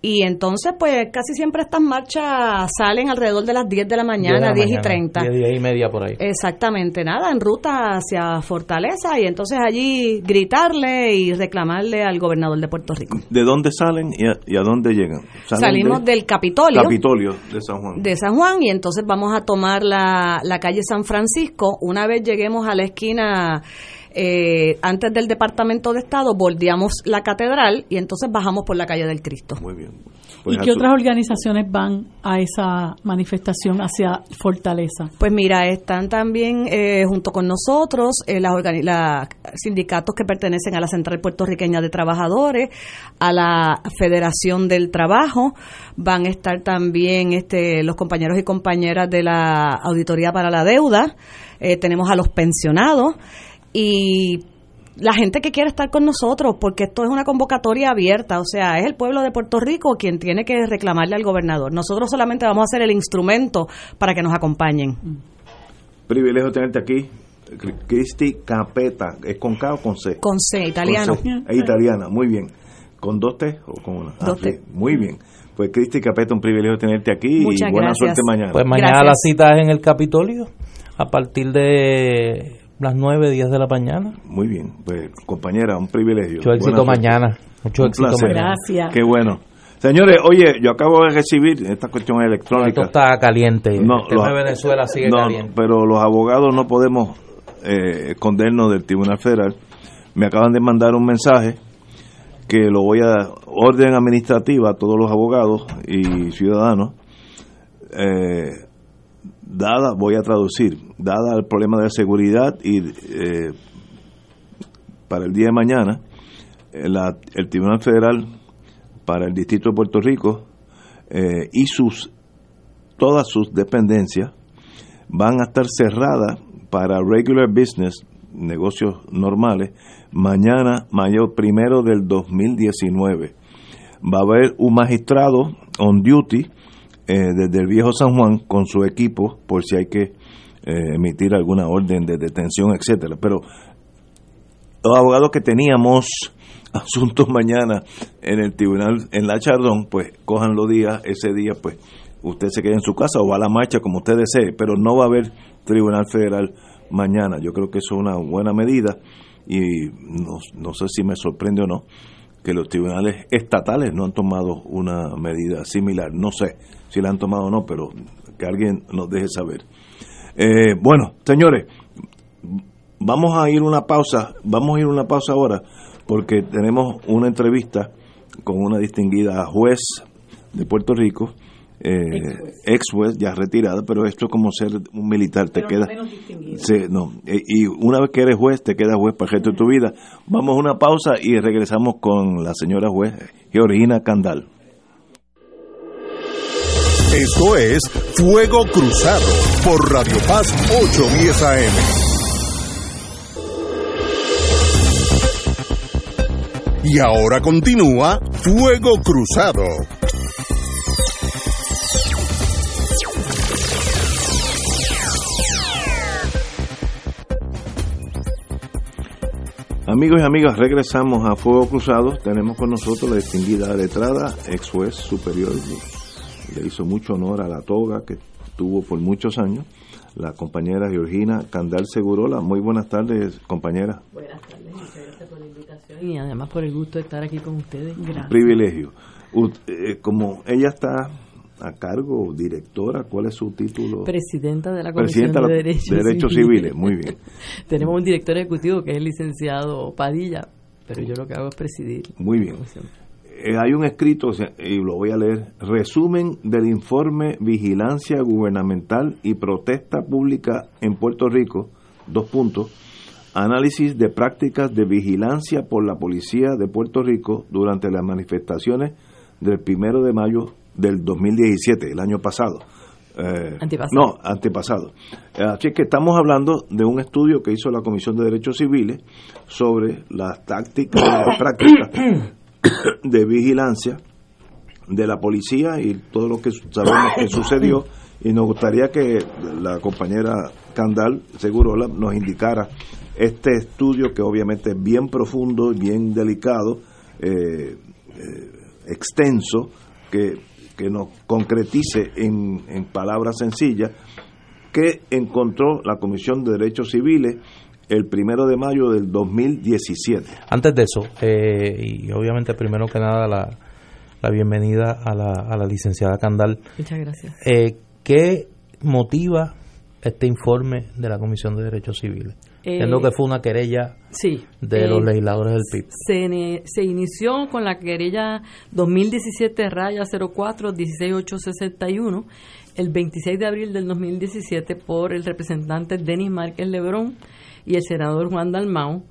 Y entonces, pues casi siempre estas marchas salen alrededor de las 10 de la mañana, 10, y 30. 10, y media por ahí. Exactamente, nada, en ruta hacia Fortaleza y entonces allí gritarle y reclamarle al gobernador de Puerto Rico. ¿De dónde salen y a, dónde llegan? Salimos del Capitolio. Capitolio de San Juan. De San Juan y entonces vamos a tomar la, la calle San Francisco. Una vez lleguemos a la esquina eh, antes del Departamento de Estado bordeamos la catedral y entonces bajamos por la calle del Cristo. Muy bien. Pues ¿Y qué otras organizaciones van a esa manifestación hacia Fortaleza? Pues mira, están también eh, junto con nosotros eh, las, sindicatos que pertenecen a la Central Puertorriqueña de Trabajadores, a la Federación del Trabajo, van a estar también este, los compañeros y compañeras de la Auditoría para la Deuda, eh, tenemos a los pensionados y la gente que quiere estar con nosotros, porque esto es una convocatoria abierta, o sea, es el pueblo de Puerto Rico quien tiene que reclamarle al gobernador. Nosotros solamente vamos a ser el instrumento para que nos acompañen. Privilegio tenerte aquí. Cristi Capeta, ¿es con K o con C? Con C, italiano. Es italiana, muy bien. ¿Con dos T o con una? Dos T. muy bien. Pues Cristi Capeta, un privilegio tenerte aquí y buena suerte mañana. Pues mañana la cita es en el Capitolio a partir de las 9, 10 de la mañana. Muy bien, pues compañera, un privilegio. Mucho éxito mañana. Mucho éxito mañana. Gracias. Qué bueno. Señores, oye, yo acabo de recibir esta cuestión electrónica. Esto está caliente. No, Venezuela sigue caliente. Pero los abogados no podemos eh, escondernos del Tribunal Federal. Me acaban de mandar un mensaje que lo voy a orden administrativa a todos los abogados y ciudadanos. Eh, dada, voy a traducir, dada el problema de seguridad y eh, para el día de mañana, eh, el Tribunal Federal para el Distrito de Puerto Rico eh, y sus todas sus dependencias van a estar cerradas para regular business, negocios normales, mañana, mayo primero del 2019. Va a haber un magistrado on duty eh, desde el viejo San Juan con su equipo, por si hay que eh, emitir alguna orden de detención, etcétera. Pero los abogados que teníamos (laughs) asuntos mañana en el tribunal en la Chardón, pues cojan los días, ese día, pues usted se queda en su casa o va a la marcha como usted desee, pero no va a haber tribunal federal mañana. Yo creo que eso es una buena medida y no, no sé si me sorprende o no que los tribunales estatales no han tomado una medida similar. No sé si la han tomado o no, pero que alguien nos deje saber. Eh, bueno, señores, vamos a ir una pausa, vamos a ir una pausa ahora porque tenemos una entrevista con una distinguida juez de Puerto Rico, eh, ex juez ya retirada, pero esto es como ser un militar, te queda. No eh, y una vez que eres juez, te quedas juez para el resto de tu vida. Vamos a una pausa y regresamos con la señora juez Georgina Candal. Esto es Fuego Cruzado por Radio Paz 810 AM. Y ahora continúa Fuego Cruzado. Amigos y amigas, regresamos a Fuego Cruzado. Tenemos con nosotros la distinguida letrada, ex juez superior. Le hizo mucho honor a la toga que tuvo por muchos años, la compañera Georgina Candal Segurola. Muy buenas tardes, compañera. Buenas tardes, gracias por la invitación y además por el gusto de estar aquí con ustedes. Gracias. Privilegio. Eh, como ella está a cargo, directora, ¿cuál es su título? Presidenta de la Comisión de, Derechos, Civiles. Muy bien. (laughs) Tenemos un director ejecutivo que es el licenciado Padilla, pero yo lo que hago es presidir. Muy bien. Eh, hay un escrito, y lo voy a leer, resumen del informe Vigilancia Gubernamental y Protesta Pública en Puerto Rico, dos puntos, análisis de prácticas de vigilancia por la Policía de Puerto Rico durante las manifestaciones del primero de mayo del 2017, el año pasado. Eh, antepasado. No, antepasado. Así que estamos hablando de un estudio que hizo la Comisión de Derechos Civiles sobre las tácticas y las (coughs) prácticas (coughs) de vigilancia de la policía y todo lo que sabemos que sucedió y nos gustaría que la compañera Candal Segurola nos indicara este estudio que obviamente es bien profundo bien delicado, eh, eh, extenso, que, que, nos concretice en, en palabras sencillas, que encontró la Comisión de Derechos Civiles el primero de mayo del 2017. Antes de eso, eh, y obviamente primero que nada la, la bienvenida a la, a la licenciada Candal. Muchas gracias. Eh, ¿Qué motiva este informe de la Comisión de Derechos Civiles? Eh, lo que fue una querella sí, de los legisladores del PIB. Se, se, inició con la querella 2017 raya 04 16861 el 26 de abril del 2017 por el representante Denis Márquez Lebrón y el senador Juan Dalmau,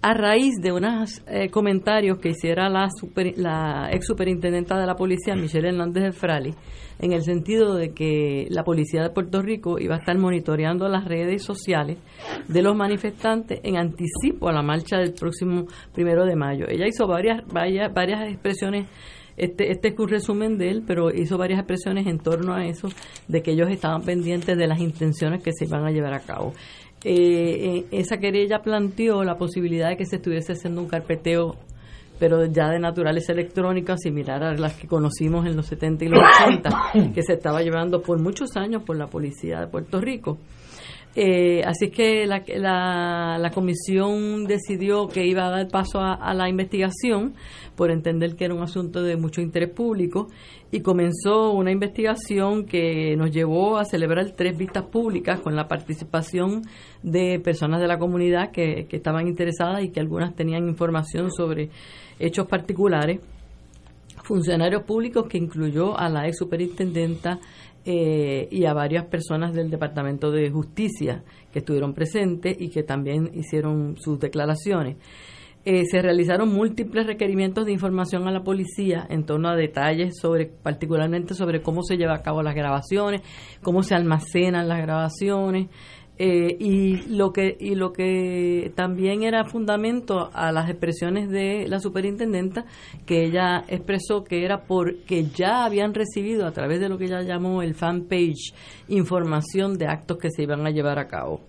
a raíz de unos eh, comentarios que hiciera la, la ex superintendenta de la policía, Michelle Hernández de Frali, en el sentido de que la policía de Puerto Rico iba a estar monitoreando las redes sociales de los manifestantes en anticipo a la marcha del próximo primero de mayo. Ella hizo varias, varias, varias expresiones este, este es un resumen de él, pero hizo varias expresiones en torno a eso, de que ellos estaban pendientes de las intenciones que se iban a llevar a cabo. Eh, eh, esa querella planteó la posibilidad de que se estuviese haciendo un carpeteo pero ya de naturaleza electrónica, similar a las que conocimos en los 70 y los 80, (coughs) que se estaba llevando por muchos años por la policía de Puerto Rico. Eh, así que la, la, la, comisión decidió que iba a dar paso a, la investigación por entender que era un asunto de mucho interés público y comenzó una investigación que nos llevó a celebrar tres vistas públicas con la participación de personas de la comunidad que, estaban interesadas y que algunas tenían información sobre hechos particulares, funcionarios públicos que incluyó a la ex superintendenta eh, y a varias personas del Departamento de Justicia que estuvieron presentes y que también hicieron sus declaraciones. Eh, se realizaron múltiples requerimientos de información a la policía en torno a detalles sobre, particularmente sobre cómo se lleva a cabo las grabaciones, cómo se almacenan las grabaciones, Eh, y lo que y lo que también era fundamento a las expresiones de la superintendenta que ella expresó que era porque ya habían recibido a través de lo que ella llamó el fanpage información de actos que se iban a llevar a cabo.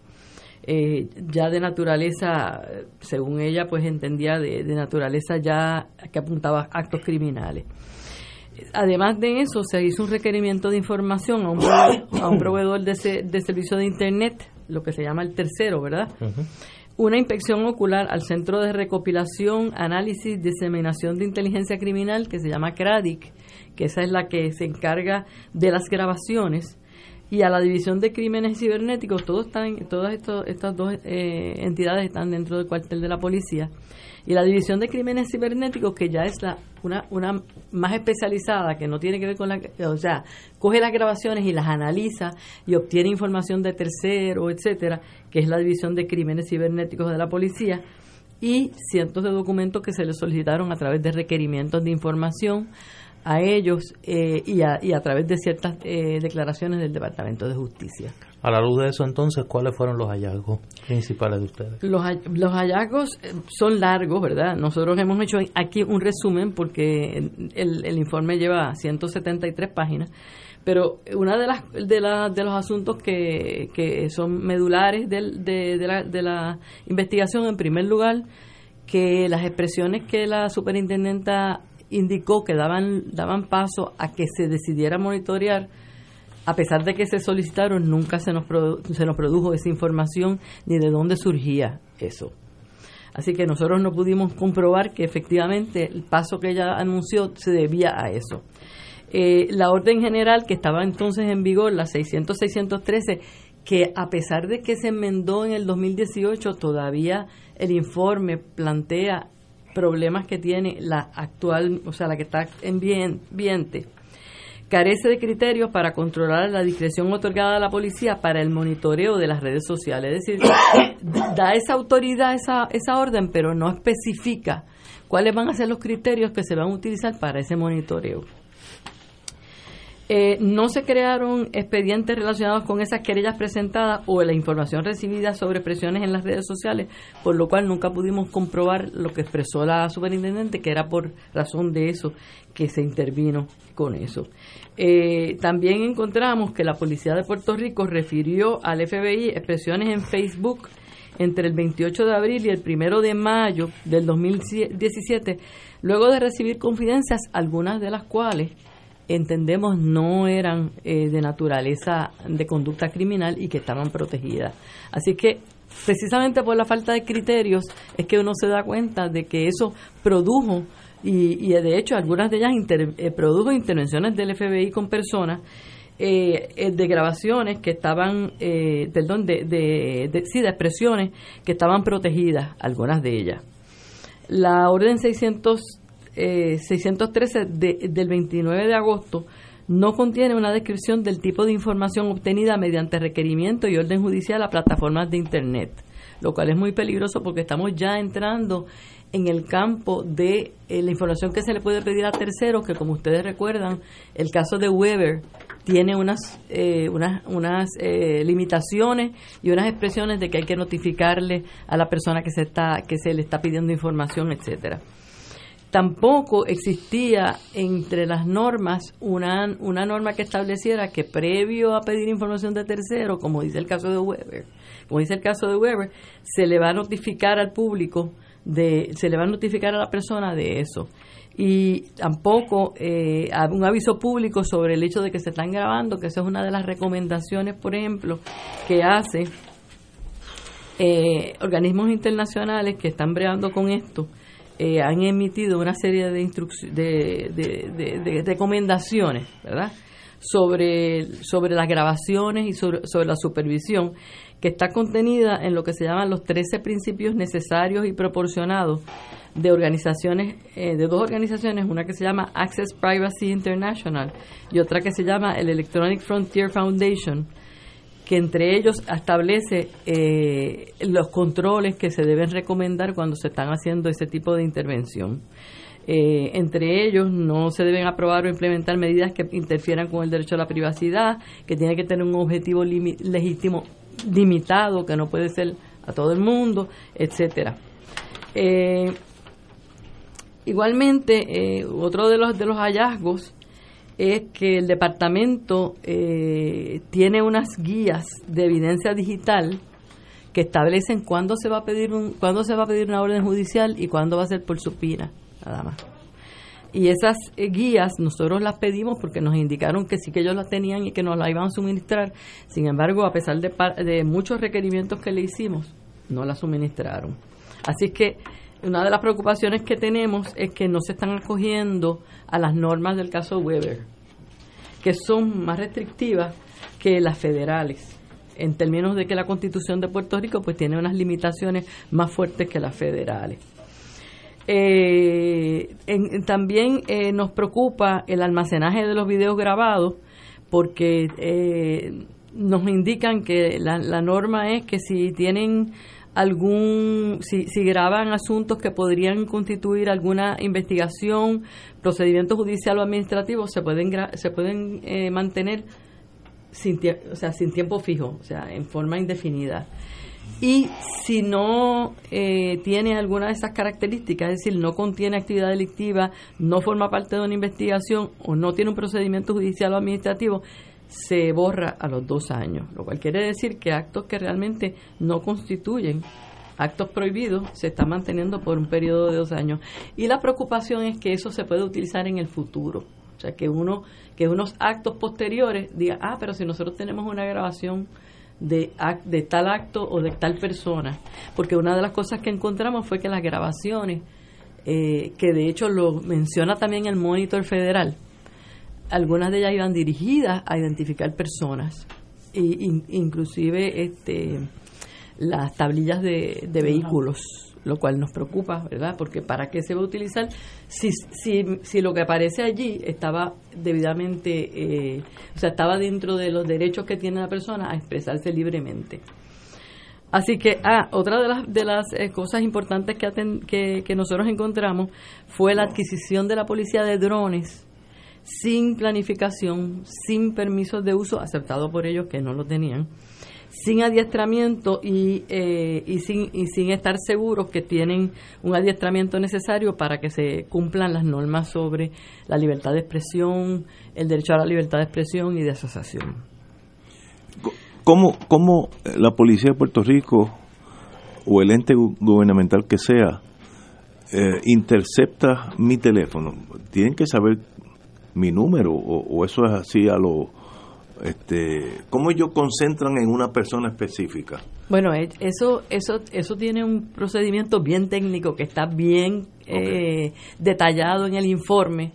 Eh, ya de naturaleza según ella pues entendía de, naturaleza ya que apuntaba actos criminales. Además de eso, se hizo un requerimiento de información a un proveedor, a un proveedor de, de servicio de Internet lo que se llama el tercero, ¿verdad? Una inspección ocular al Centro de Recopilación, Análisis, y Diseminación de Inteligencia Criminal, que se llama CRADIC, que esa es la que se encarga de las grabaciones, y a la División de Crímenes Cibernéticos, todos están, todas estas dos eh, entidades están dentro del cuartel de la policía. Y la División de Crímenes Cibernéticos, que ya es la una, una más especializada, que no tiene que ver con la... O sea, coge las grabaciones y las analiza y obtiene información de tercero, etcétera, que es la División de Crímenes Cibernéticos de la Policía, y cientos de documentos que se le solicitaron a través de requerimientos de información a ellos eh, y, a, y, a, través de ciertas eh, declaraciones del Departamento de Justicia. A la luz de eso, entonces, ¿cuáles fueron los hallazgos principales de ustedes? Los, los hallazgos eh, son largos, ¿verdad? Nosotros hemos hecho aquí un resumen porque el, el informe lleva 173 páginas, pero una de las de, la, de los asuntos que, que son medulares de, de, de, la, de la investigación, en primer lugar, que las expresiones que la superintendenta indicó que daban, daban paso a que se decidiera monitorear, a pesar de que se solicitaron, nunca se nos, se nos produjo esa información ni de dónde surgía eso. Así que nosotros no pudimos comprobar que efectivamente el paso que ella anunció se debía a eso. Eh, la orden general que estaba entonces en vigor, la 600-613, que a pesar de que se enmendó en el 2018, todavía el informe plantea problemas que tiene la actual, o sea, la que está en viente, carece de criterios para controlar la discreción otorgada a la policía para el monitoreo de las redes sociales. Es decir, (coughs) da esa autoridad, esa, esa orden, pero no especifica cuáles van a ser los criterios que se van a utilizar para ese monitoreo. Eh, no se crearon expedientes relacionados con esas querellas presentadas o la información recibida sobre presiones en las redes sociales, por lo cual nunca pudimos comprobar lo que expresó la superintendente, que era por razón de eso que se intervino con eso. Eh, también encontramos que la Policía de Puerto Rico refirió al FBI expresiones en Facebook entre el 28 de abril y el 1 de mayo del 2017, luego de recibir confidencias, algunas de las cuales entendemos no eran eh, de naturaleza de conducta criminal y que estaban protegidas. Así que precisamente por la falta de criterios es que uno se da cuenta de que eso produjo y, de hecho algunas de ellas eh, produjo intervenciones del FBI con personas eh, de grabaciones que estaban, perdón, de, de, sí, de expresiones que estaban protegidas, algunas de ellas. La orden 600 613 eh, del 29 de agosto no contiene una descripción del tipo de información obtenida mediante requerimiento y orden judicial a plataformas de Internet, lo cual es muy peligroso porque estamos ya entrando en el campo de eh, la información que se le puede pedir a terceros, que como ustedes recuerdan, el caso de Weber tiene unas, eh, unas, unas limitaciones y unas expresiones de que hay que notificarle a la persona que se, está, que se le está pidiendo información, etcétera tampoco existía entre las normas una, una norma que estableciera que previo a pedir información de tercero, como dice el caso de Weber, como dice el caso de Weber, se le va a notificar al público de, se le va a notificar a la persona de eso. Y tampoco eh, un aviso público sobre el hecho de que se están grabando, que esa es una de las recomendaciones, por ejemplo, que hace eh, organismos internacionales que están breando con esto, eh, han emitido una serie de, de, de, recomendaciones, ¿verdad? Sobre, sobre las grabaciones y sobre, la supervisión, que está contenida en lo que se llaman los 13 principios necesarios y proporcionados de organizaciones, eh, de dos organizaciones, una que se llama Access Privacy International y otra que se llama el Electronic Frontier Foundation, que entre ellos establece eh, los controles que se deben recomendar cuando se están haciendo ese tipo de intervención. Eh, entre ellos no se deben aprobar o implementar medidas que interfieran con el derecho a la privacidad, que tiene que tener un objetivo legítimo limitado, que no puede ser a todo el mundo, etcétera. Eh, igualmente, eh, otro de los de los hallazgos es que el departamento eh, tiene unas guías de evidencia digital que establecen cuándo se va a pedir un, cuándo se va a pedir una orden judicial y cuándo va a ser por supina, nada más. Y esas eh, guías nosotros las pedimos porque nos indicaron que sí que ellos las tenían y que nos las iban a suministrar. Sin embargo, a pesar de, de muchos requerimientos que le hicimos, no las suministraron. Así que una de las preocupaciones que tenemos es que no se están acogiendo a las normas del caso Weber, que son más restrictivas que las federales, en términos de que la constitución de Puerto Rico pues tiene unas limitaciones más fuertes que las federales. Eh, también eh, nos preocupa el almacenaje de los videos grabados porque eh, nos indican que la norma es que si tienen algún, si, si graban asuntos que podrían constituir alguna investigación, procedimiento judicial o administrativo, se pueden, se pueden eh, mantener sin, o sea, sin tiempo fijo, o sea, en forma indefinida. Y si no eh, tiene alguna de esas características, es decir, no contiene actividad delictiva, no forma parte de una investigación o no tiene un procedimiento judicial o administrativo, se borra a los dos años, lo cual quiere decir que actos que realmente no constituyen actos prohibidos se están manteniendo por un periodo de dos años. Y la preocupación es que eso se puede utilizar en el futuro. O sea, que uno que unos actos posteriores diga, ah, pero si nosotros tenemos una grabación de, de tal acto o de tal persona. Porque una de las cosas que encontramos fue que las grabaciones, eh, que de hecho lo menciona también el Monitor Federal, algunas de ellas iban dirigidas a identificar personas, e, inclusive este, las tablillas de, vehículos, lo cual nos preocupa, ¿verdad? Porque ¿para qué se va a utilizar si, si, si lo que aparece allí estaba debidamente, eh, o sea, estaba dentro de los derechos que tiene la persona a expresarse libremente? Así que, ah, otra de las, de las eh, cosas importantes que, que, que nosotros encontramos fue la adquisición de la policía de drones sin planificación, sin permisos de uso aceptado por ellos que no lo tenían, sin adiestramiento y, eh, y, sin, y sin estar seguros que tienen un adiestramiento necesario para que se cumplan las normas sobre la libertad de expresión, el derecho a la libertad de expresión y de asociación. ¿Cómo, cómo la policía de Puerto Rico o el ente gubernamental que sea eh, intercepta mi teléfono? Tienen que saber mi número o, eso es así a lo este cómo ellos concentran en una persona específica bueno eh, eso eso eso tiene un procedimiento bien técnico que está bien eh, detallado en el informe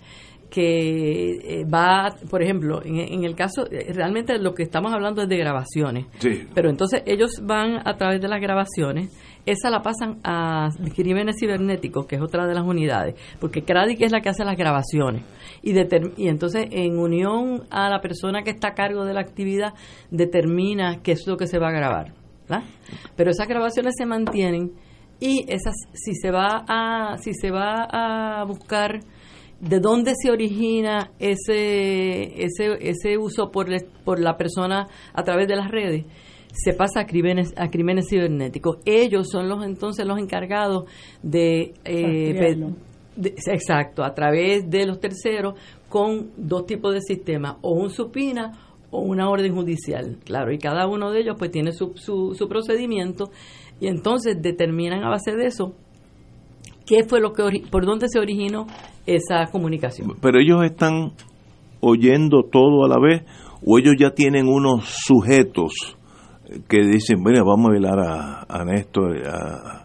que eh, va, por ejemplo, en, el caso, realmente lo que estamos hablando es de grabaciones, pero entonces ellos van a través de las grabaciones esa la pasan a crímenes cibernéticos, que es otra de las unidades, porque CRADIC es la que hace las grabaciones. Y, y entonces, en unión a la persona que está a cargo de la actividad, determina qué es lo que se va a grabar. Pero esas grabaciones se mantienen y esas, si se va a, si se va a buscar de dónde se origina ese, ese, ese uso por, por la persona a través de las redes, se pasa a crímenes, a crímenes cibernéticos. Ellos son los entonces los encargados de, eh, exacto, a través de los terceros con dos tipos de sistemas, o un supina o una orden judicial, claro, y cada uno de ellos pues tiene su, su, su procedimiento y entonces determinan a base de eso qué fue lo que por dónde se originó esa comunicación. Pero ellos están oyendo todo a la vez o ellos ya tienen unos sujetos que dicen, bueno, vamos a velar a, a Néstor, a,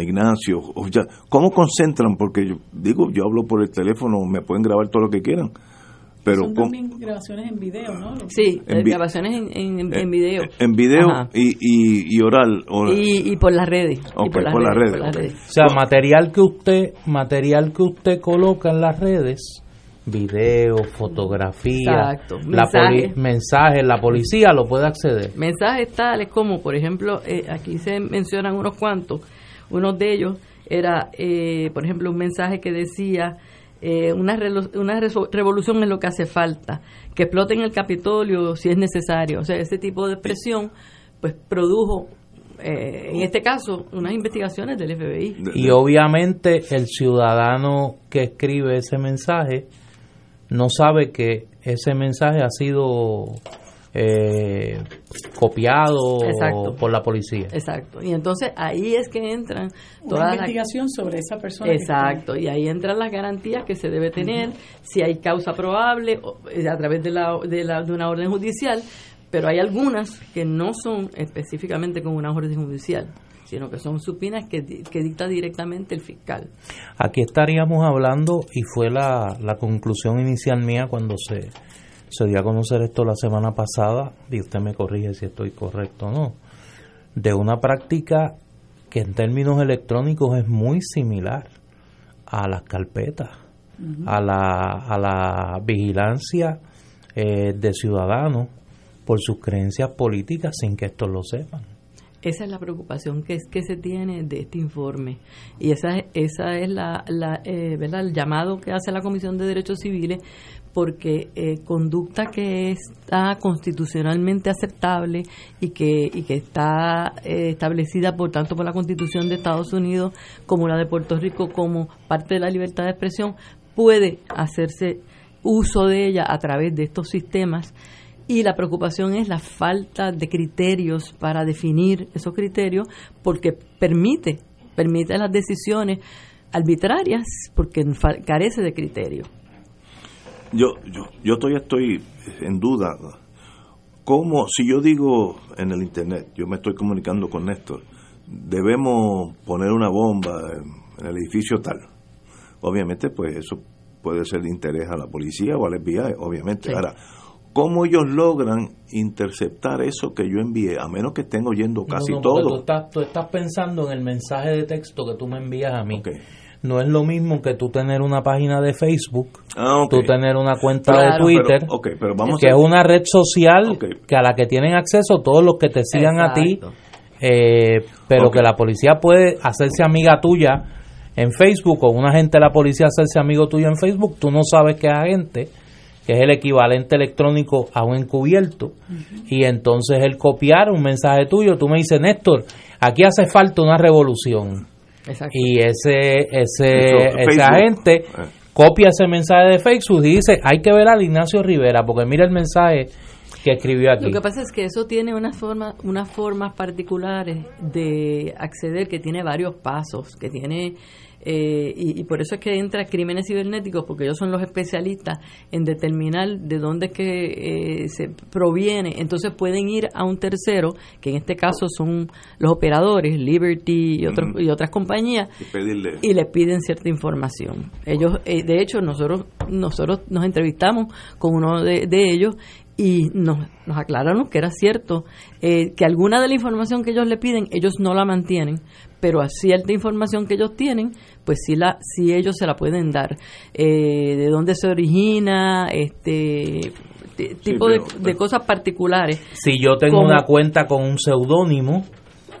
Ignacio. O ya, ¿Cómo concentran? Porque yo digo, yo hablo por el teléfono, me pueden grabar todo lo que quieran. Pero Son también grabaciones en video, ¿no? Sí, grabaciones en, en, en, video. En video y, y, y, oral. y, y, por las redes. Okay, por, las, redes, O sea, material que usted material que usted coloca en las redes video, fotografía, mensajes. la policía lo puede acceder. Mensajes tales como, por ejemplo, eh, aquí se mencionan unos cuantos, uno de ellos era, eh, por ejemplo, un mensaje que decía, eh, una, una revolución es lo que hace falta, que exploten el Capitolio si es necesario, o sea, ese tipo de expresión pues produjo eh, en este caso, unas investigaciones del FBI. Y obviamente el ciudadano que escribe ese mensaje no sabe que ese mensaje ha sido eh, copiado por la policía. Exacto. Y entonces ahí es que entran toda la investigación sobre esa persona. Exacto. Y ahí entran las garantías que se debe tener, si hay causa probable eh, a través de, la, de, la, de una orden judicial, pero hay algunas que no son específicamente con una orden judicial sino que son supinas que, que, dicta directamente el fiscal. Aquí estaríamos hablando, y fue la, la conclusión inicial mía cuando se, se dio a conocer esto la semana pasada, y usted me corrige si estoy correcto o no, de una práctica que en términos electrónicos es muy similar a las carpetas, a, la, a la vigilancia eh, de ciudadanos por sus creencias políticas sin que estos lo sepan. Esa es la preocupación que, es, que se tiene de este informe y esa, esa es la, la eh, ¿verdad? el llamado que hace la Comisión de Derechos Civiles porque eh, conducta que está constitucionalmente aceptable y que, y que está eh, establecida por tanto por la Constitución de Estados Unidos como la de Puerto Rico como parte de la libertad de expresión puede hacerse uso de ella a través de estos sistemas y la preocupación es la falta de criterios para definir esos criterios porque permite, permite las decisiones arbitrarias porque carece de criterio. Yo, yo, yo todavía estoy en duda. ¿Cómo, si yo digo en el Internet, yo me estoy comunicando con Néstor, debemos poner una bomba en el edificio tal? Obviamente, pues eso puede ser de interés a la policía o al FBI, obviamente. Ahora, ¿Cómo ellos logran interceptar eso que yo envié? A menos que estén oyendo casi todo. Tú estás, tú estás, pensando en el mensaje de texto que tú me envías a mí. No es lo mismo que tú tener una página de Facebook, ah, tú tener una cuenta de Twitter, que es una red social que a la que tienen acceso todos los que te sigan a ti, eh, pero que la policía puede hacerse amiga tuya en Facebook o un agente de la policía hacerse amigo tuyo en Facebook, tú no sabes que es agente que es el equivalente electrónico a un encubierto, y entonces el copiar un mensaje tuyo, tú me dices, Néstor, aquí hace falta una revolución. Y ese, ese, ese agente eh. copia ese mensaje de Facebook y dice, hay que ver a Ignacio Rivera, porque mira el mensaje que escribió aquí. Lo que pasa es que eso tiene unas formas, unas formas particulares de acceder que tiene varios pasos, que tiene eh, y, por eso es que entra crímenes cibernéticos, porque ellos son los especialistas en determinar de dónde es que eh, se proviene. Entonces pueden ir a un tercero, que en este caso son los operadores, Liberty y, otros, y otras compañías, y, les piden cierta información. Ellos, eh, de hecho, nosotros nosotros nos entrevistamos con uno de, de ellos y nos, nos aclararon que era cierto, que alguna de la información que ellos le piden, ellos no la mantienen, pero a cierta información que ellos tienen, pues sí, la, sí ellos se la pueden dar. Eh, de dónde se origina, este tipo de, cosas particulares. Si yo tengo una cuenta con un seudónimo,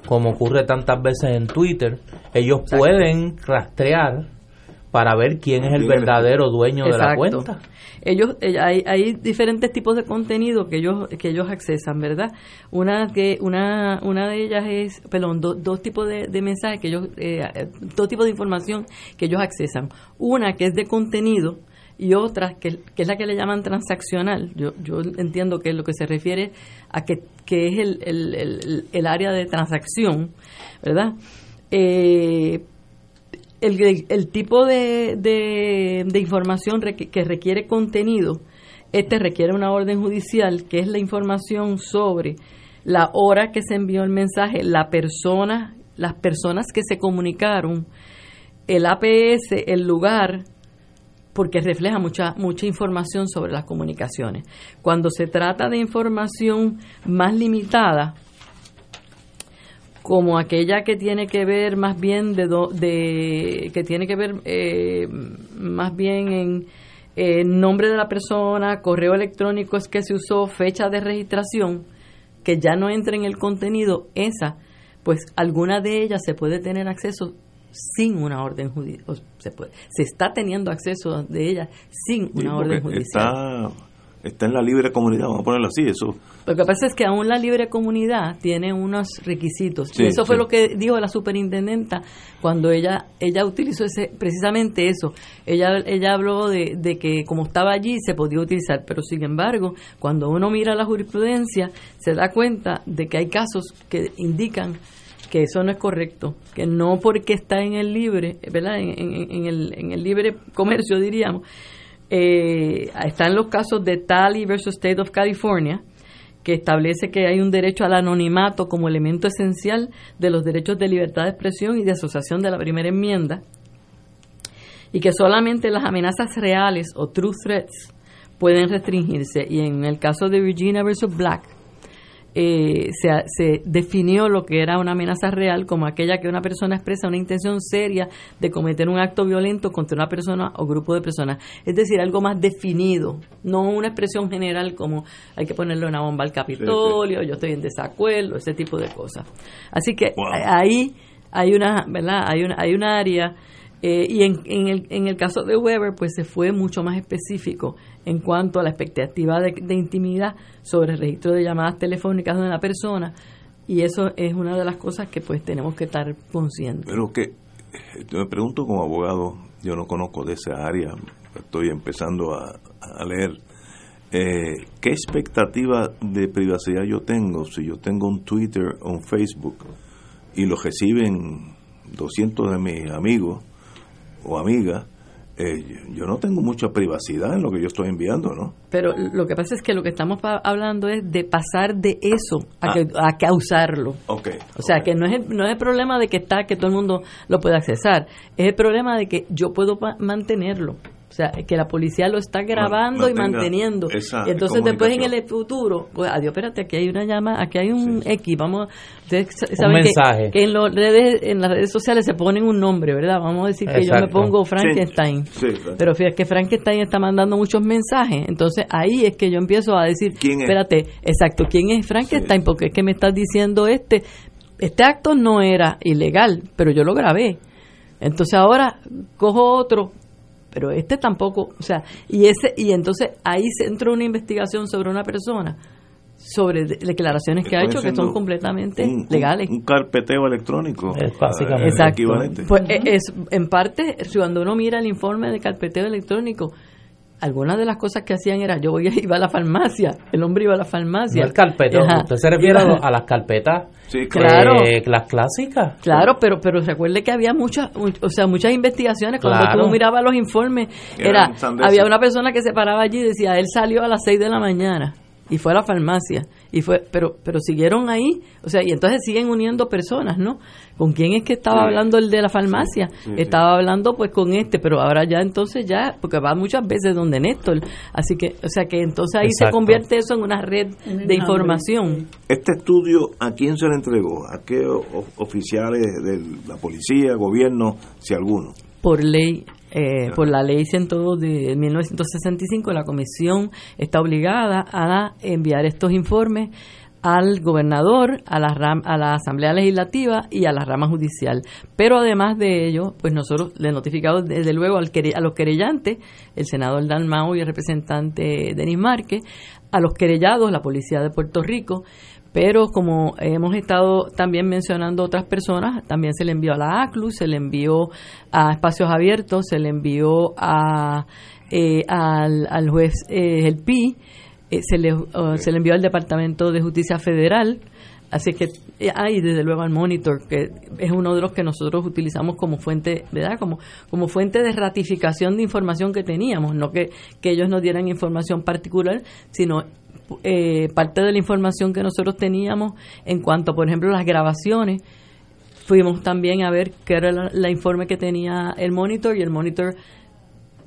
como ocurre tantas veces en Twitter, ellos pueden rastrear para ver quién es el verdadero dueño de la cuenta. Ellos eh, hay, hay diferentes tipos de contenido que ellos que ellos accesan verdad una que una una de ellas es perdón dos tipos de, mensajes que ellos eh, dos tipos de información que ellos accesan. Una que es de contenido y otra que, que, es la que le llaman transaccional. Yo, yo entiendo que lo que se refiere a que, que es el, el, el, área de transacción, ¿verdad? Eh, el, tipo de, de, información que requiere contenido, este requiere una orden judicial, que es la información sobre la hora que se envió el mensaje, la persona, las personas que se comunicaron, el APS, el lugar, porque refleja mucha mucha información sobre las comunicaciones. Cuando se trata de información más limitada, como aquella que tiene que ver más bien de, de que tiene que ver eh, más bien en eh, nombre de la persona, correo electrónico es que se usó, fecha de registración, que ya no entra en el contenido, esa, pues alguna de ellas se puede tener acceso sin una orden judicial, se puede, se está teniendo acceso de ella sin una orden judicial. Está está en la libre comunidad, vamos a ponerlo así, eso. Lo que pasa es que aún la libre comunidad tiene unos requisitos. Sí, y eso fue sí. lo que dijo la superintendenta cuando ella ella utilizó ese precisamente eso. Ella ella habló de, de que como estaba allí se podía utilizar, pero sin embargo, cuando uno mira la jurisprudencia, se da cuenta de que hay casos que indican que eso no es correcto, que no porque está en el libre, ¿verdad? En, en- en el, en el libre comercio, diríamos, eh, están los casos de Talley versus State of California, que establece que hay un derecho al anonimato como elemento esencial de los derechos de libertad de expresión y de asociación de la primera enmienda, y que solamente las amenazas reales o true threats pueden restringirse. Y en el caso de Virginia versus Black, eh, se, se definió lo que era una amenaza real como aquella que una persona expresa una intención seria de cometer un acto violento contra una persona o grupo de personas. Es decir, algo más definido, no una expresión general como hay que ponerle una bomba al Capitolio, yo estoy en desacuerdo, ese tipo de cosas. Así que Wow. ahí hay una, ¿verdad? Hay una, hay una área eh, y en, en, el, en el caso de Weber, pues se fue mucho más específico en cuanto a la expectativa de, intimidad sobre el registro de llamadas telefónicas de una persona. Y eso es una de las cosas que pues tenemos que estar conscientes. Pero que, yo me pregunto como abogado, yo no conozco de esa área, estoy empezando a, a leer, eh, ¿qué expectativa de privacidad yo tengo si yo tengo un Twitter o un Facebook y lo reciben 200 de mis amigos o amigas? eh, yo no tengo mucha privacidad en lo que yo estoy enviando, ¿no? Pero lo que pasa es que lo que estamos hablando es de pasar de eso a, Ah. que, a que a usarlo. Ok. O sea, que no es, el, no es el problema de que está, que todo el mundo lo puede accesar. Es el problema de que yo puedo mantenerlo. O sea, que la policía lo está grabando y manteniendo. Y entonces después en el futuro, pues, adiós, espérate, aquí hay una llama, aquí hay un Sí. X, vamos, ustedes sa- saben que- mensaje. Que, en, los redes, en las redes sociales se ponen un nombre, ¿verdad? Vamos a decir que yo me pongo Frankenstein. Sí, sí. Pero fíjate que Frankenstein está mandando muchos mensajes. Entonces ahí es que yo empiezo a decir, ¿Quién es? espérate, exacto, ¿quién es Frankenstein? Porque es que me estás diciendo este, este acto no era ilegal, pero yo lo grabé. Entonces ahora cojo otro, pero este tampoco, o sea, y ese y entonces ahí se entró una investigación sobre una persona sobre de- declaraciones que ha hecho que son completamente un- un- legales. Un, carpeteo electrónico. Es básicamente. eh, Exacto. equivalente. Pues eh, es en parte cuando uno mira el informe de carpeteo electrónico, algunas de las cosas que hacían era yo iba a la farmacia, el hombre iba a la farmacia. No el carpetón. Ajá. Usted se refiere a, Iba- lo- a las carpetas. Sí, Claro. eh, las clásicas. Claro, pero pero recuerde que había muchas, mu- o sea, muchas investigaciones. Cuando Claro. tú mirabas los informes, era había una persona que se paraba allí y decía, él salió a las 6 de la mañana y fue a la farmacia y fue, pero pero siguieron ahí, o sea, y entonces siguen uniendo personas, ¿no? ¿Con quién es que estaba Sí. hablando el de la farmacia? sí, sí. estaba hablando pues con este, pero ahora ya entonces ya, porque va muchas veces donde Néstor, así que, o sea, que entonces ahí se convierte eso en una red de información. Este estudio, ¿a quién se le entregó? ¿A qué o- oficiales de la policía, gobierno, si alguno? por ley eh, por la ley 102 de 1965 la comisión está obligada a enviar estos informes al gobernador, a la ram- a la Asamblea Legislativa y a la rama judicial. Pero además de ello, pues nosotros le notificamos desde luego al a los querellantes, el senador Dan Mao y el representante Denis Márquez, a los querellados, la Policía de Puerto Rico, pero como hemos estado también mencionando otras personas, también se le envió a la ACLU, se le envió a Espacios Abiertos, se le envió a, eh, al, al juez eh, el PI, eh, se, le, uh, se le envió al Departamento de Justicia Federal, así que eh, ah, y desde luego al Monitor, que es uno de los que nosotros utilizamos como fuente, ¿verdad? Como, como fuente de ratificación de información que teníamos, no que, que ellos nos dieran información particular, sino eh, parte de la información que nosotros teníamos en cuanto, por ejemplo, las grabaciones. Fuimos también a ver qué era la, la informe que tenía el monitor y el monitor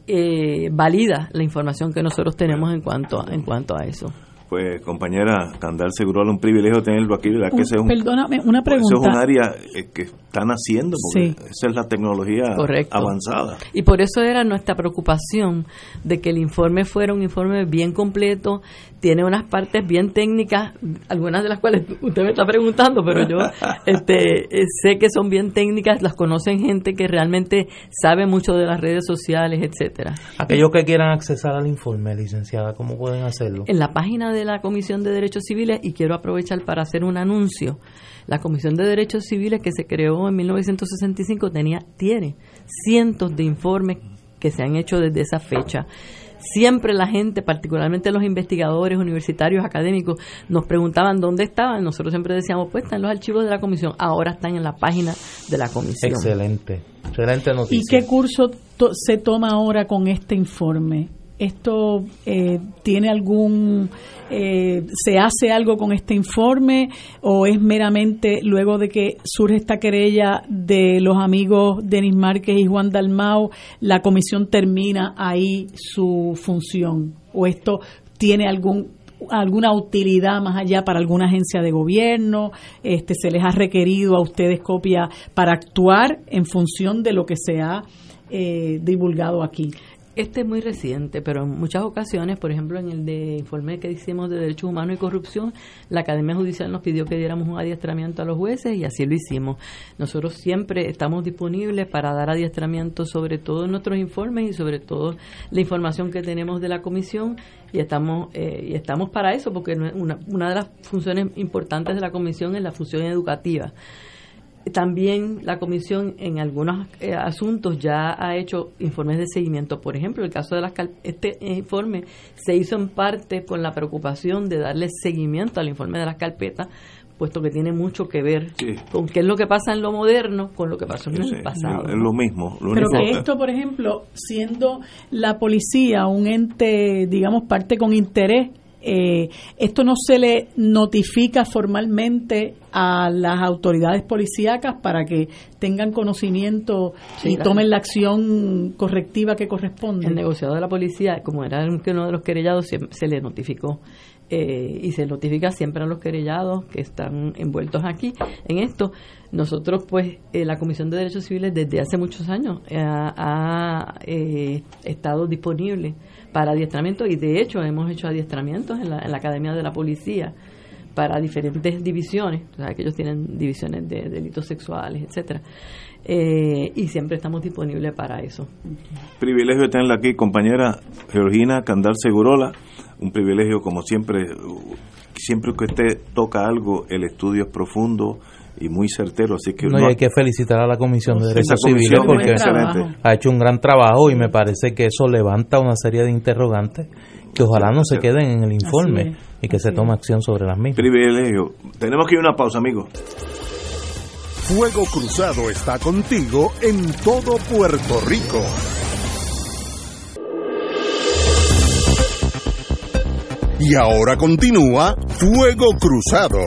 eh, valida la información que nosotros tenemos en cuanto en cuanto a eso. Pues, compañera Candal Segurola, un privilegio tenerlo aquí. ¿verdad? Que un, perdóname, una pregunta. Eso es un área eh, que están haciendo, porque esa es la tecnología avanzada. Y por eso era nuestra preocupación de que el informe fuera un informe bien completo, tiene unas partes bien técnicas, algunas de las cuales usted me está preguntando, pero yo (laughs) este, eh, sé que son bien técnicas, las conocen gente que realmente sabe mucho de las redes sociales, etcétera. Aquellos que quieran accesar al informe, licenciada, ¿cómo pueden hacerlo? En la página de la Comisión de Derechos Civiles, y quiero aprovechar para hacer un anuncio, la Comisión de Derechos Civiles que se creó en 1965 tenía, tiene cientos de informes que se han hecho desde esa fecha siempre la gente, particularmente los investigadores universitarios, académicos, nos preguntaban dónde estaban. Nosotros siempre decíamos, pues están los archivos de la comisión, ahora están en la página de la comisión. Excelente, excelente noticia. ¿Y qué curso se toma ahora con este informe? ¿Esto eh, tiene algún, eh, se hace algo con este informe o es meramente luego de que surge esta querella de los amigos Denis Márquez y Juan Dalmau, la comisión termina ahí su función? ¿O esto tiene algún alguna utilidad más allá para alguna agencia de gobierno, este se les ha requerido a ustedes copia para actuar en función de lo que se ha eh, divulgado aquí. Este es muy reciente, pero en muchas ocasiones, por ejemplo, en el de informe que hicimos de Derechos Humanos y Corrupción, la Academia Judicial nos pidió que diéramos un adiestramiento a los jueces y así lo hicimos. Nosotros siempre estamos disponibles para dar adiestramiento sobre todos nuestros informes y sobre todo la información que tenemos de la comisión y estamos eh, y estamos para eso porque una, una de las funciones importantes de la comisión es la función educativa también la comisión en algunos eh, asuntos ya ha hecho informes de seguimiento. Por ejemplo, el caso de las este informe se hizo en parte con la preocupación de darle seguimiento al informe de las carpetas, puesto que tiene mucho que ver con qué es lo que pasa en lo moderno con lo que pasó en el pasado. Es lo mismo. Pero que esto, por ejemplo, siendo la policía un ente, digamos, parte con interés eh, esto no se le notifica formalmente a las autoridades policíacas para que tengan conocimiento y tomen la acción correctiva que corresponde. El negociado de la policía, como era uno de los querellados, se, le notificó. Eh, y se notifica siempre a los querellados que están envueltos aquí en esto. Nosotros, pues, eh, la Comisión de Derechos Civiles desde hace muchos años ha estado disponible para adiestramiento y de hecho hemos hecho adiestramientos en la, en la Academia de la Policía para diferentes divisiones, o sea, que ellos tienen divisiones de delitos sexuales, etcétera. Eh, y siempre estamos disponibles para eso. Privilegio tenerla aquí, compañera Georgina Candal Segurola. Un privilegio, como siempre, siempre que usted toca algo, el estudio es profundo, y muy certero. Así que no, hay que felicitar a la Comisión de Derechos Civiles porque ha hecho un gran trabajo y me parece que eso levanta una serie de interrogantes que ojalá no se queden en el informe y que se tome acción sobre las mismas. Privilegio. Tenemos que ir a una pausa, amigos. Fuego Cruzado está contigo en todo Puerto Rico. Y ahora continúa Fuego Cruzado.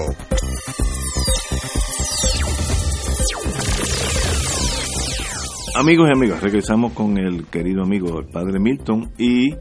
Amigos y amigas, regresamos con el querido amigo, el padre Milton y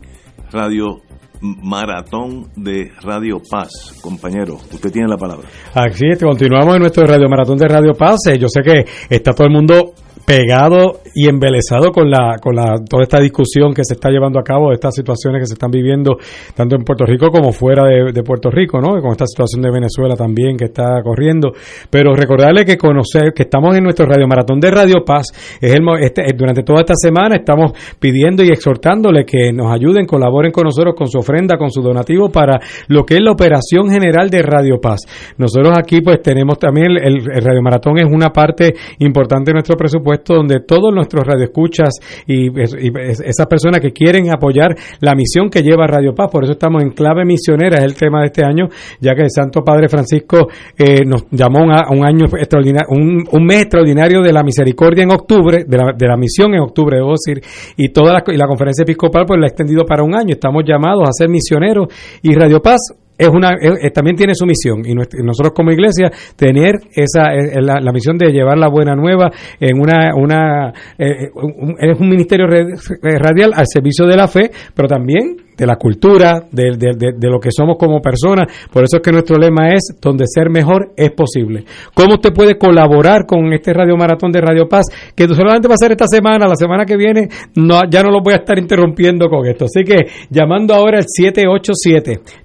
Radio Maratón de Radio Paz. Compañero, usted tiene la palabra. Así es, continuamos en nuestro Radio Maratón de Radio Paz. Yo sé que está todo el mundo pegado y embelesado con la con la toda esta discusión que se está llevando a cabo, de estas situaciones que se están viviendo tanto en Puerto Rico como fuera de, Puerto Rico, ¿no? Con esta situación de Venezuela también que está corriendo. Pero recordarle que conocer que estamos en nuestro radio maratón de Radio Paz es el este, durante toda esta semana estamos pidiendo y exhortándole que nos ayuden, colaboren con nosotros con su ofrenda, con su donativo para lo que es la operación general de Radio Paz. Nosotros aquí pues tenemos también el, el radio maratón es una parte importante de nuestro presupuesto donde todos nuestros radioescuchas y, y, esas personas que quieren apoyar la misión que lleva Radio Paz. Por eso estamos en clave misionera, es el tema de este año, ya que el Santo Padre Francisco eh, nos llamó a un, año extraordinario, un, un, mes extraordinario de la misericordia en octubre, de la, de la misión en octubre, debo decir, y toda la, y la conferencia episcopal pues la ha extendido para un año. Estamos llamados a ser misioneros y Radio Paz es una también tiene su misión y nosotros como iglesia tener esa la, misión de llevar la buena nueva en una una es un ministerio radial al servicio de la fe pero también de la cultura, de, de, lo que somos como personas. Por eso es que nuestro lema es, donde ser mejor es posible. ¿Cómo usted puede colaborar con este Radio Maratón de Radio Paz? Que solamente va a ser esta semana, la semana que viene no, ya no lo voy a estar interrumpiendo con esto. Así que llamando ahora al 787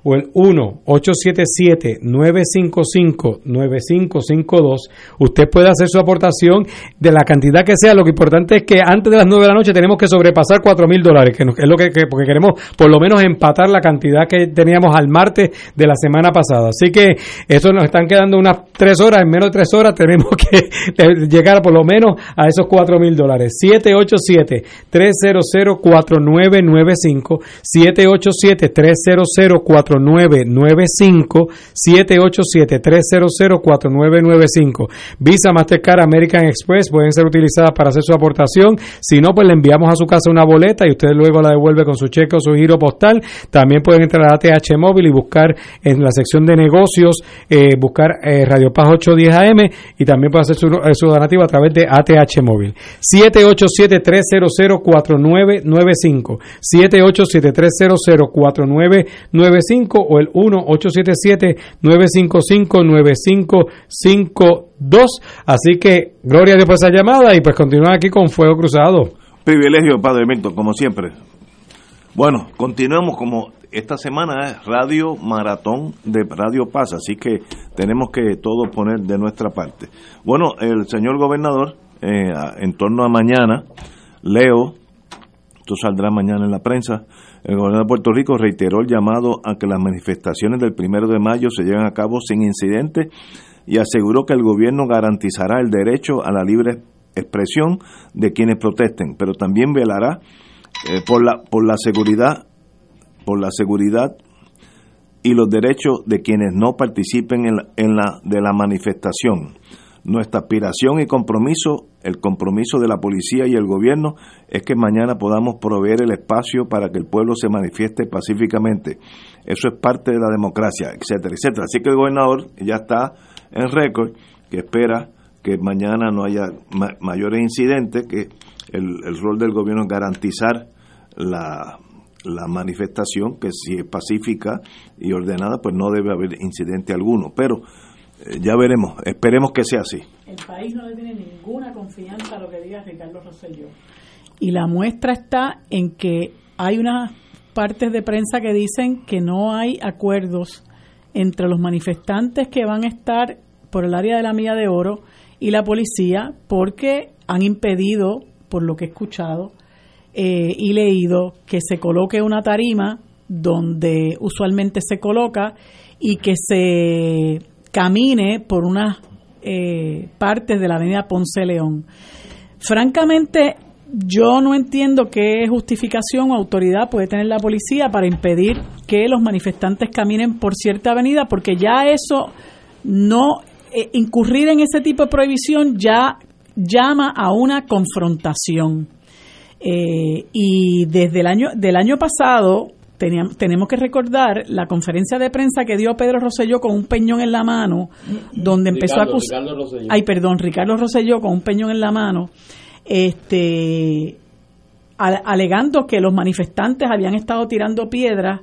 300 4995 787 300 4995 o el 1-877-955-9552. Usted puede hacer su aportación de la cantidad que sea. Lo que importante es que antes de las 9 de la noche tenemos que sobrepasar 4 mil dólares, que es lo que, porque queremos por lo menos empatar la cantidad que teníamos al martes de la semana pasada. Así que eso nos están quedando unas 3 horas, en menos de 3 horas tenemos que (laughs) llegar por lo menos a esos 4 mil dólares. 787-300-4995, 787-300-4995. 4995 787-300-4995. Visa, Mastercard, American Express pueden ser utilizadas para hacer su aportación. Si no, pues le enviamos a su casa una boleta y usted luego la devuelve con su cheque o su giro postal. También pueden entrar a ATH Móvil y buscar en la sección de negocios, eh, buscar eh, Radio Paz 810 AM y también puede hacer su, eh, donativo a través de ATH Móvil. 787-300-4995. 787-300-4995 o el 1-877-955-9552. Así que, gloria a Dios por esa llamada y pues continúa aquí con Fuego Cruzado. Privilegio, Padre Milton, como siempre. Bueno, continuamos como esta semana es Radio Maratón de Radio Paz, así que tenemos que todos poner de nuestra parte. Bueno, el señor gobernador, eh, en torno a mañana, leo, esto saldrá mañana en la prensa, el gobernador de Puerto Rico reiteró el llamado a que las manifestaciones del primero de mayo se lleven a cabo sin incidentes y aseguró que el gobierno garantizará el derecho a la libre expresión de quienes protesten, pero también velará eh, por la por la seguridad por la seguridad y los derechos de quienes no participen en en la de la manifestación. Nuestra aspiración y compromiso, el compromiso de la policía y el gobierno, es que mañana podamos proveer el espacio para que el pueblo se manifieste pacíficamente. Eso es parte de la democracia, etcétera, etcétera. Así que el gobernador ya está en récord, que espera que mañana no haya mayores incidentes, que el, rol del gobierno es garantizar la, la manifestación, que si es pacífica y ordenada, pues no debe haber incidente alguno. Pero ya veremos, esperemos que sea así. El país no le tiene ninguna confianza a lo que diga Ricardo Rosselló. Y la muestra está en que hay unas partes de prensa que dicen que no hay acuerdos entre los manifestantes que van a estar por el área de la Milla de Oro y la policía porque han impedido, por lo que he escuchado eh, y leído, que se coloque una tarima donde usualmente se coloca y que se camine por unas eh, partes de la avenida Ponce León. Francamente, yo no entiendo qué justificación o autoridad puede tener la policía para impedir que los manifestantes caminen por cierta avenida, porque ya eso no, eh, incurrir en ese tipo de prohibición ya llama a una confrontación. Eh, y desde el año, del año pasado, tenemos que recordar la conferencia de prensa que dio Pedro Rosselló con un peñón en la mano, donde empezó a acusar. Ay, perdón, Ricardo Rosselló con un peñón en la mano, este, alegando que los manifestantes habían estado tirando piedras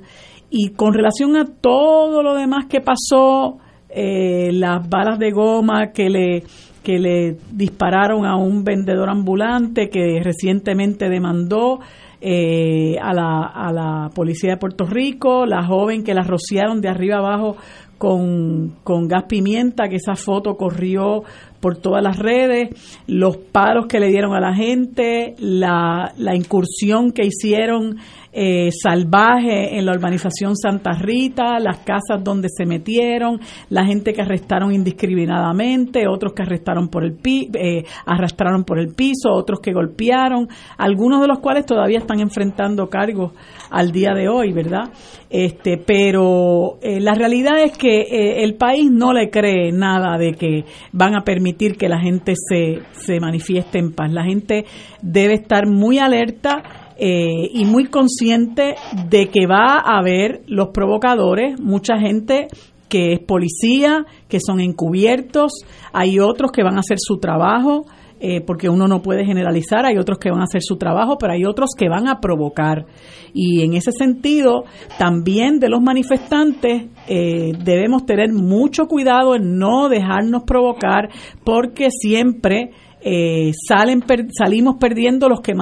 y con relación a todo lo demás que pasó, eh, las balas de goma que le que le dispararon a un vendedor ambulante que recientemente demandó eh, a, la, a la policía de Puerto Rico, la joven que la rociaron de arriba abajo con, con gas pimienta, que esa foto corrió por todas las redes, los paros que le dieron a la gente, la, la incursión que hicieron eh, salvaje en la urbanización Santa Rita, las casas donde se metieron, la gente que arrestaron indiscriminadamente, otros que arrestaron por el pi eh, arrastraron por el piso, otros que golpearon, algunos de los cuales todavía están enfrentando cargos al día de hoy, ¿verdad? Este, pero eh, la realidad es que eh, el país no le cree nada de que van a permitir que la gente se, se manifieste en paz. La gente debe estar muy alerta eh, y muy consciente de que va a haber los provocadores, mucha gente que es policía, que son encubiertos, hay otros que van a hacer su trabajo, eh, porque uno no puede generalizar, hay otros que van a hacer su trabajo, pero hay otros que van a provocar. Y en ese sentido, también de los manifestantes eh, debemos tener mucho cuidado en no dejarnos provocar, porque siempre eh, salen salimos perdiendo los que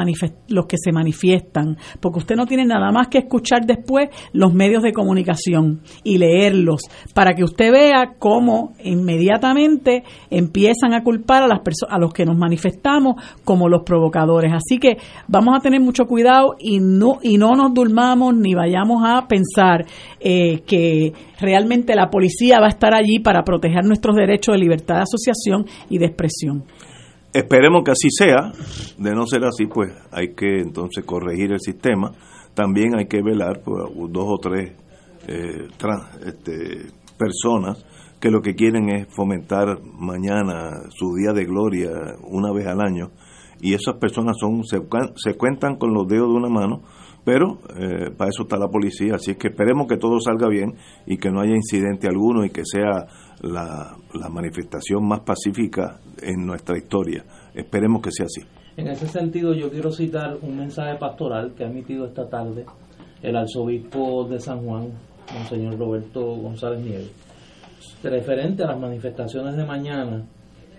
los que se manifiestan porque usted no tiene nada más que escuchar después los medios de comunicación y leerlos para que usted vea cómo inmediatamente empiezan a culpar a las a los que nos manifestamos como los provocadores así que vamos a tener mucho cuidado y no y no nos durmamos ni vayamos a pensar eh, que realmente la policía va a estar allí para proteger nuestros derechos de libertad de asociación y de expresión. Esperemos que así sea. De no ser así, pues hay que entonces corregir el sistema. También hay que velar por dos o tres eh, este, personas que lo que quieren es fomentar mañana su día de gloria una vez al año. Y esas personas son se, cuentan con los dedos de una mano, pero eh, para eso está la policía. Así que esperemos que todo salga bien y que no haya incidente alguno y que sea la, manifestación más pacífica en nuestra historia. Esperemos que sea así. En ese sentido, yo quiero citar un mensaje pastoral que ha emitido esta tarde el arzobispo de San Juan, Monseñor Roberto González Nieves, referente a las manifestaciones de mañana.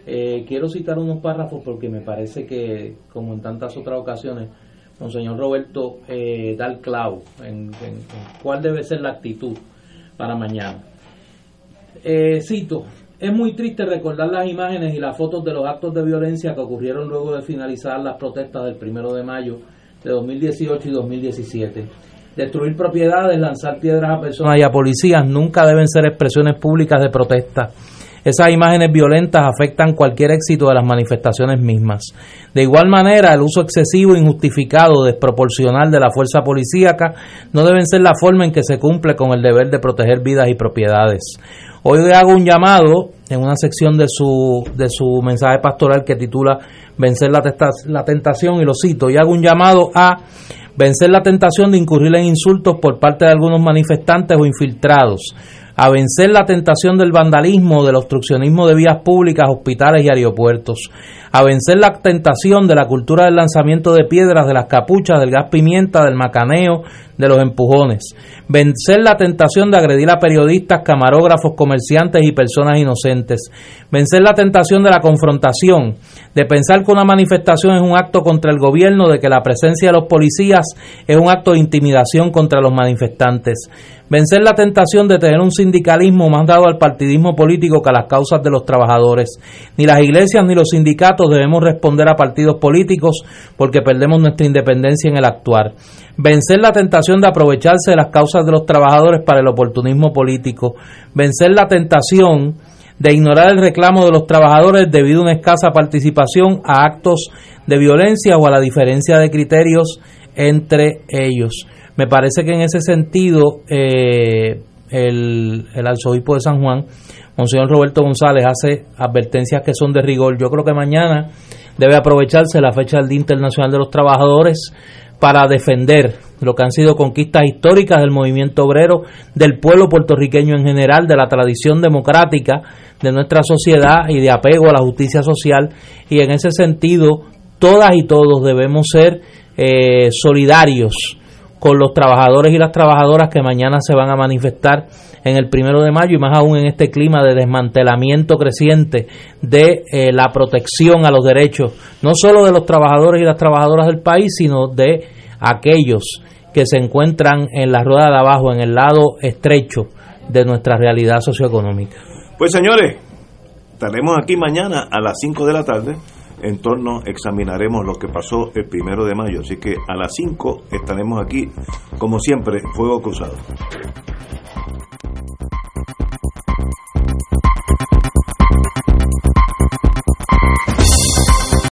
Eh, quiero citar unos párrafos porque me parece que, como en tantas otras ocasiones, Monseñor Roberto eh, da el clavo en cuál debe ser la actitud para mañana. Eh, cito, es muy triste recordar las imágenes y las fotos de los actos de violencia que ocurrieron luego de finalizar las protestas del primero de mayo de 2018 y 2017. Destruir propiedades, lanzar piedras a personas y a policías nunca deben ser expresiones públicas de protesta. Esas imágenes violentas afectan cualquier éxito de las manifestaciones mismas. De igual manera, el uso excesivo, injustificado, desproporcional de la fuerza policíaca no deben ser la forma en que se cumple con el deber de proteger vidas y propiedades. Hoy hago un llamado en una sección de su, de su mensaje pastoral que titula Vencer la, tentación y lo cito, y hago un llamado a vencer la tentación de incurrir en insultos por parte de algunos manifestantes o infiltrados, a vencer la tentación del vandalismo, del obstruccionismo de vías públicas, hospitales y aeropuertos, a vencer la tentación de la cultura del lanzamiento de piedras, de las capuchas, del gas pimienta, del macaneo, de los empujones, vencer la tentación de agredir a periodistas, camarógrafos, comerciantes y personas inocentes, vencer la tentación de la confrontación, de pensar que una manifestación es un acto contra el gobierno, de que la presencia de los policías es un acto de intimidación contra los manifestantes, vencer la tentación de tener un sindicalismo más dado al partidismo político que a las causas de los trabajadores. Ni las iglesias ni los sindicatos debemos responder a partidos políticos porque perdemos nuestra independencia en el actuar. Vencer la tentación de aprovecharse de las causas de los trabajadores para el oportunismo político, vencer la tentación de ignorar el reclamo de los trabajadores debido a una escasa participación a actos de violencia o a la diferencia de criterios entre ellos. Me parece que en ese sentido eh, el, el arzobispo de San Juan, Monseñor Roberto González, hace advertencias que son de rigor. Yo creo que mañana debe aprovecharse la fecha del Día Internacional de los Trabajadores para defender lo que han sido conquistas históricas del movimiento obrero, del pueblo puertorriqueño en general, de la tradición democrática de nuestra sociedad y de apego a la justicia social. Y en ese sentido, todas y todos debemos ser eh, solidarios con los trabajadores y las trabajadoras que mañana se van a manifestar en el primero de mayo y más aún en este clima de desmantelamiento creciente de eh, la protección a los derechos, no solo de los trabajadores y las trabajadoras del país, sino de aquellos que se encuentran en la rueda de abajo, en el lado estrecho de nuestra realidad socioeconómica. Pues señores, estaremos aquí mañana a las 5 de la tarde en torno, examinaremos lo que pasó el primero de mayo. Así que a las 5 estaremos aquí, como siempre, Fuego Cruzado.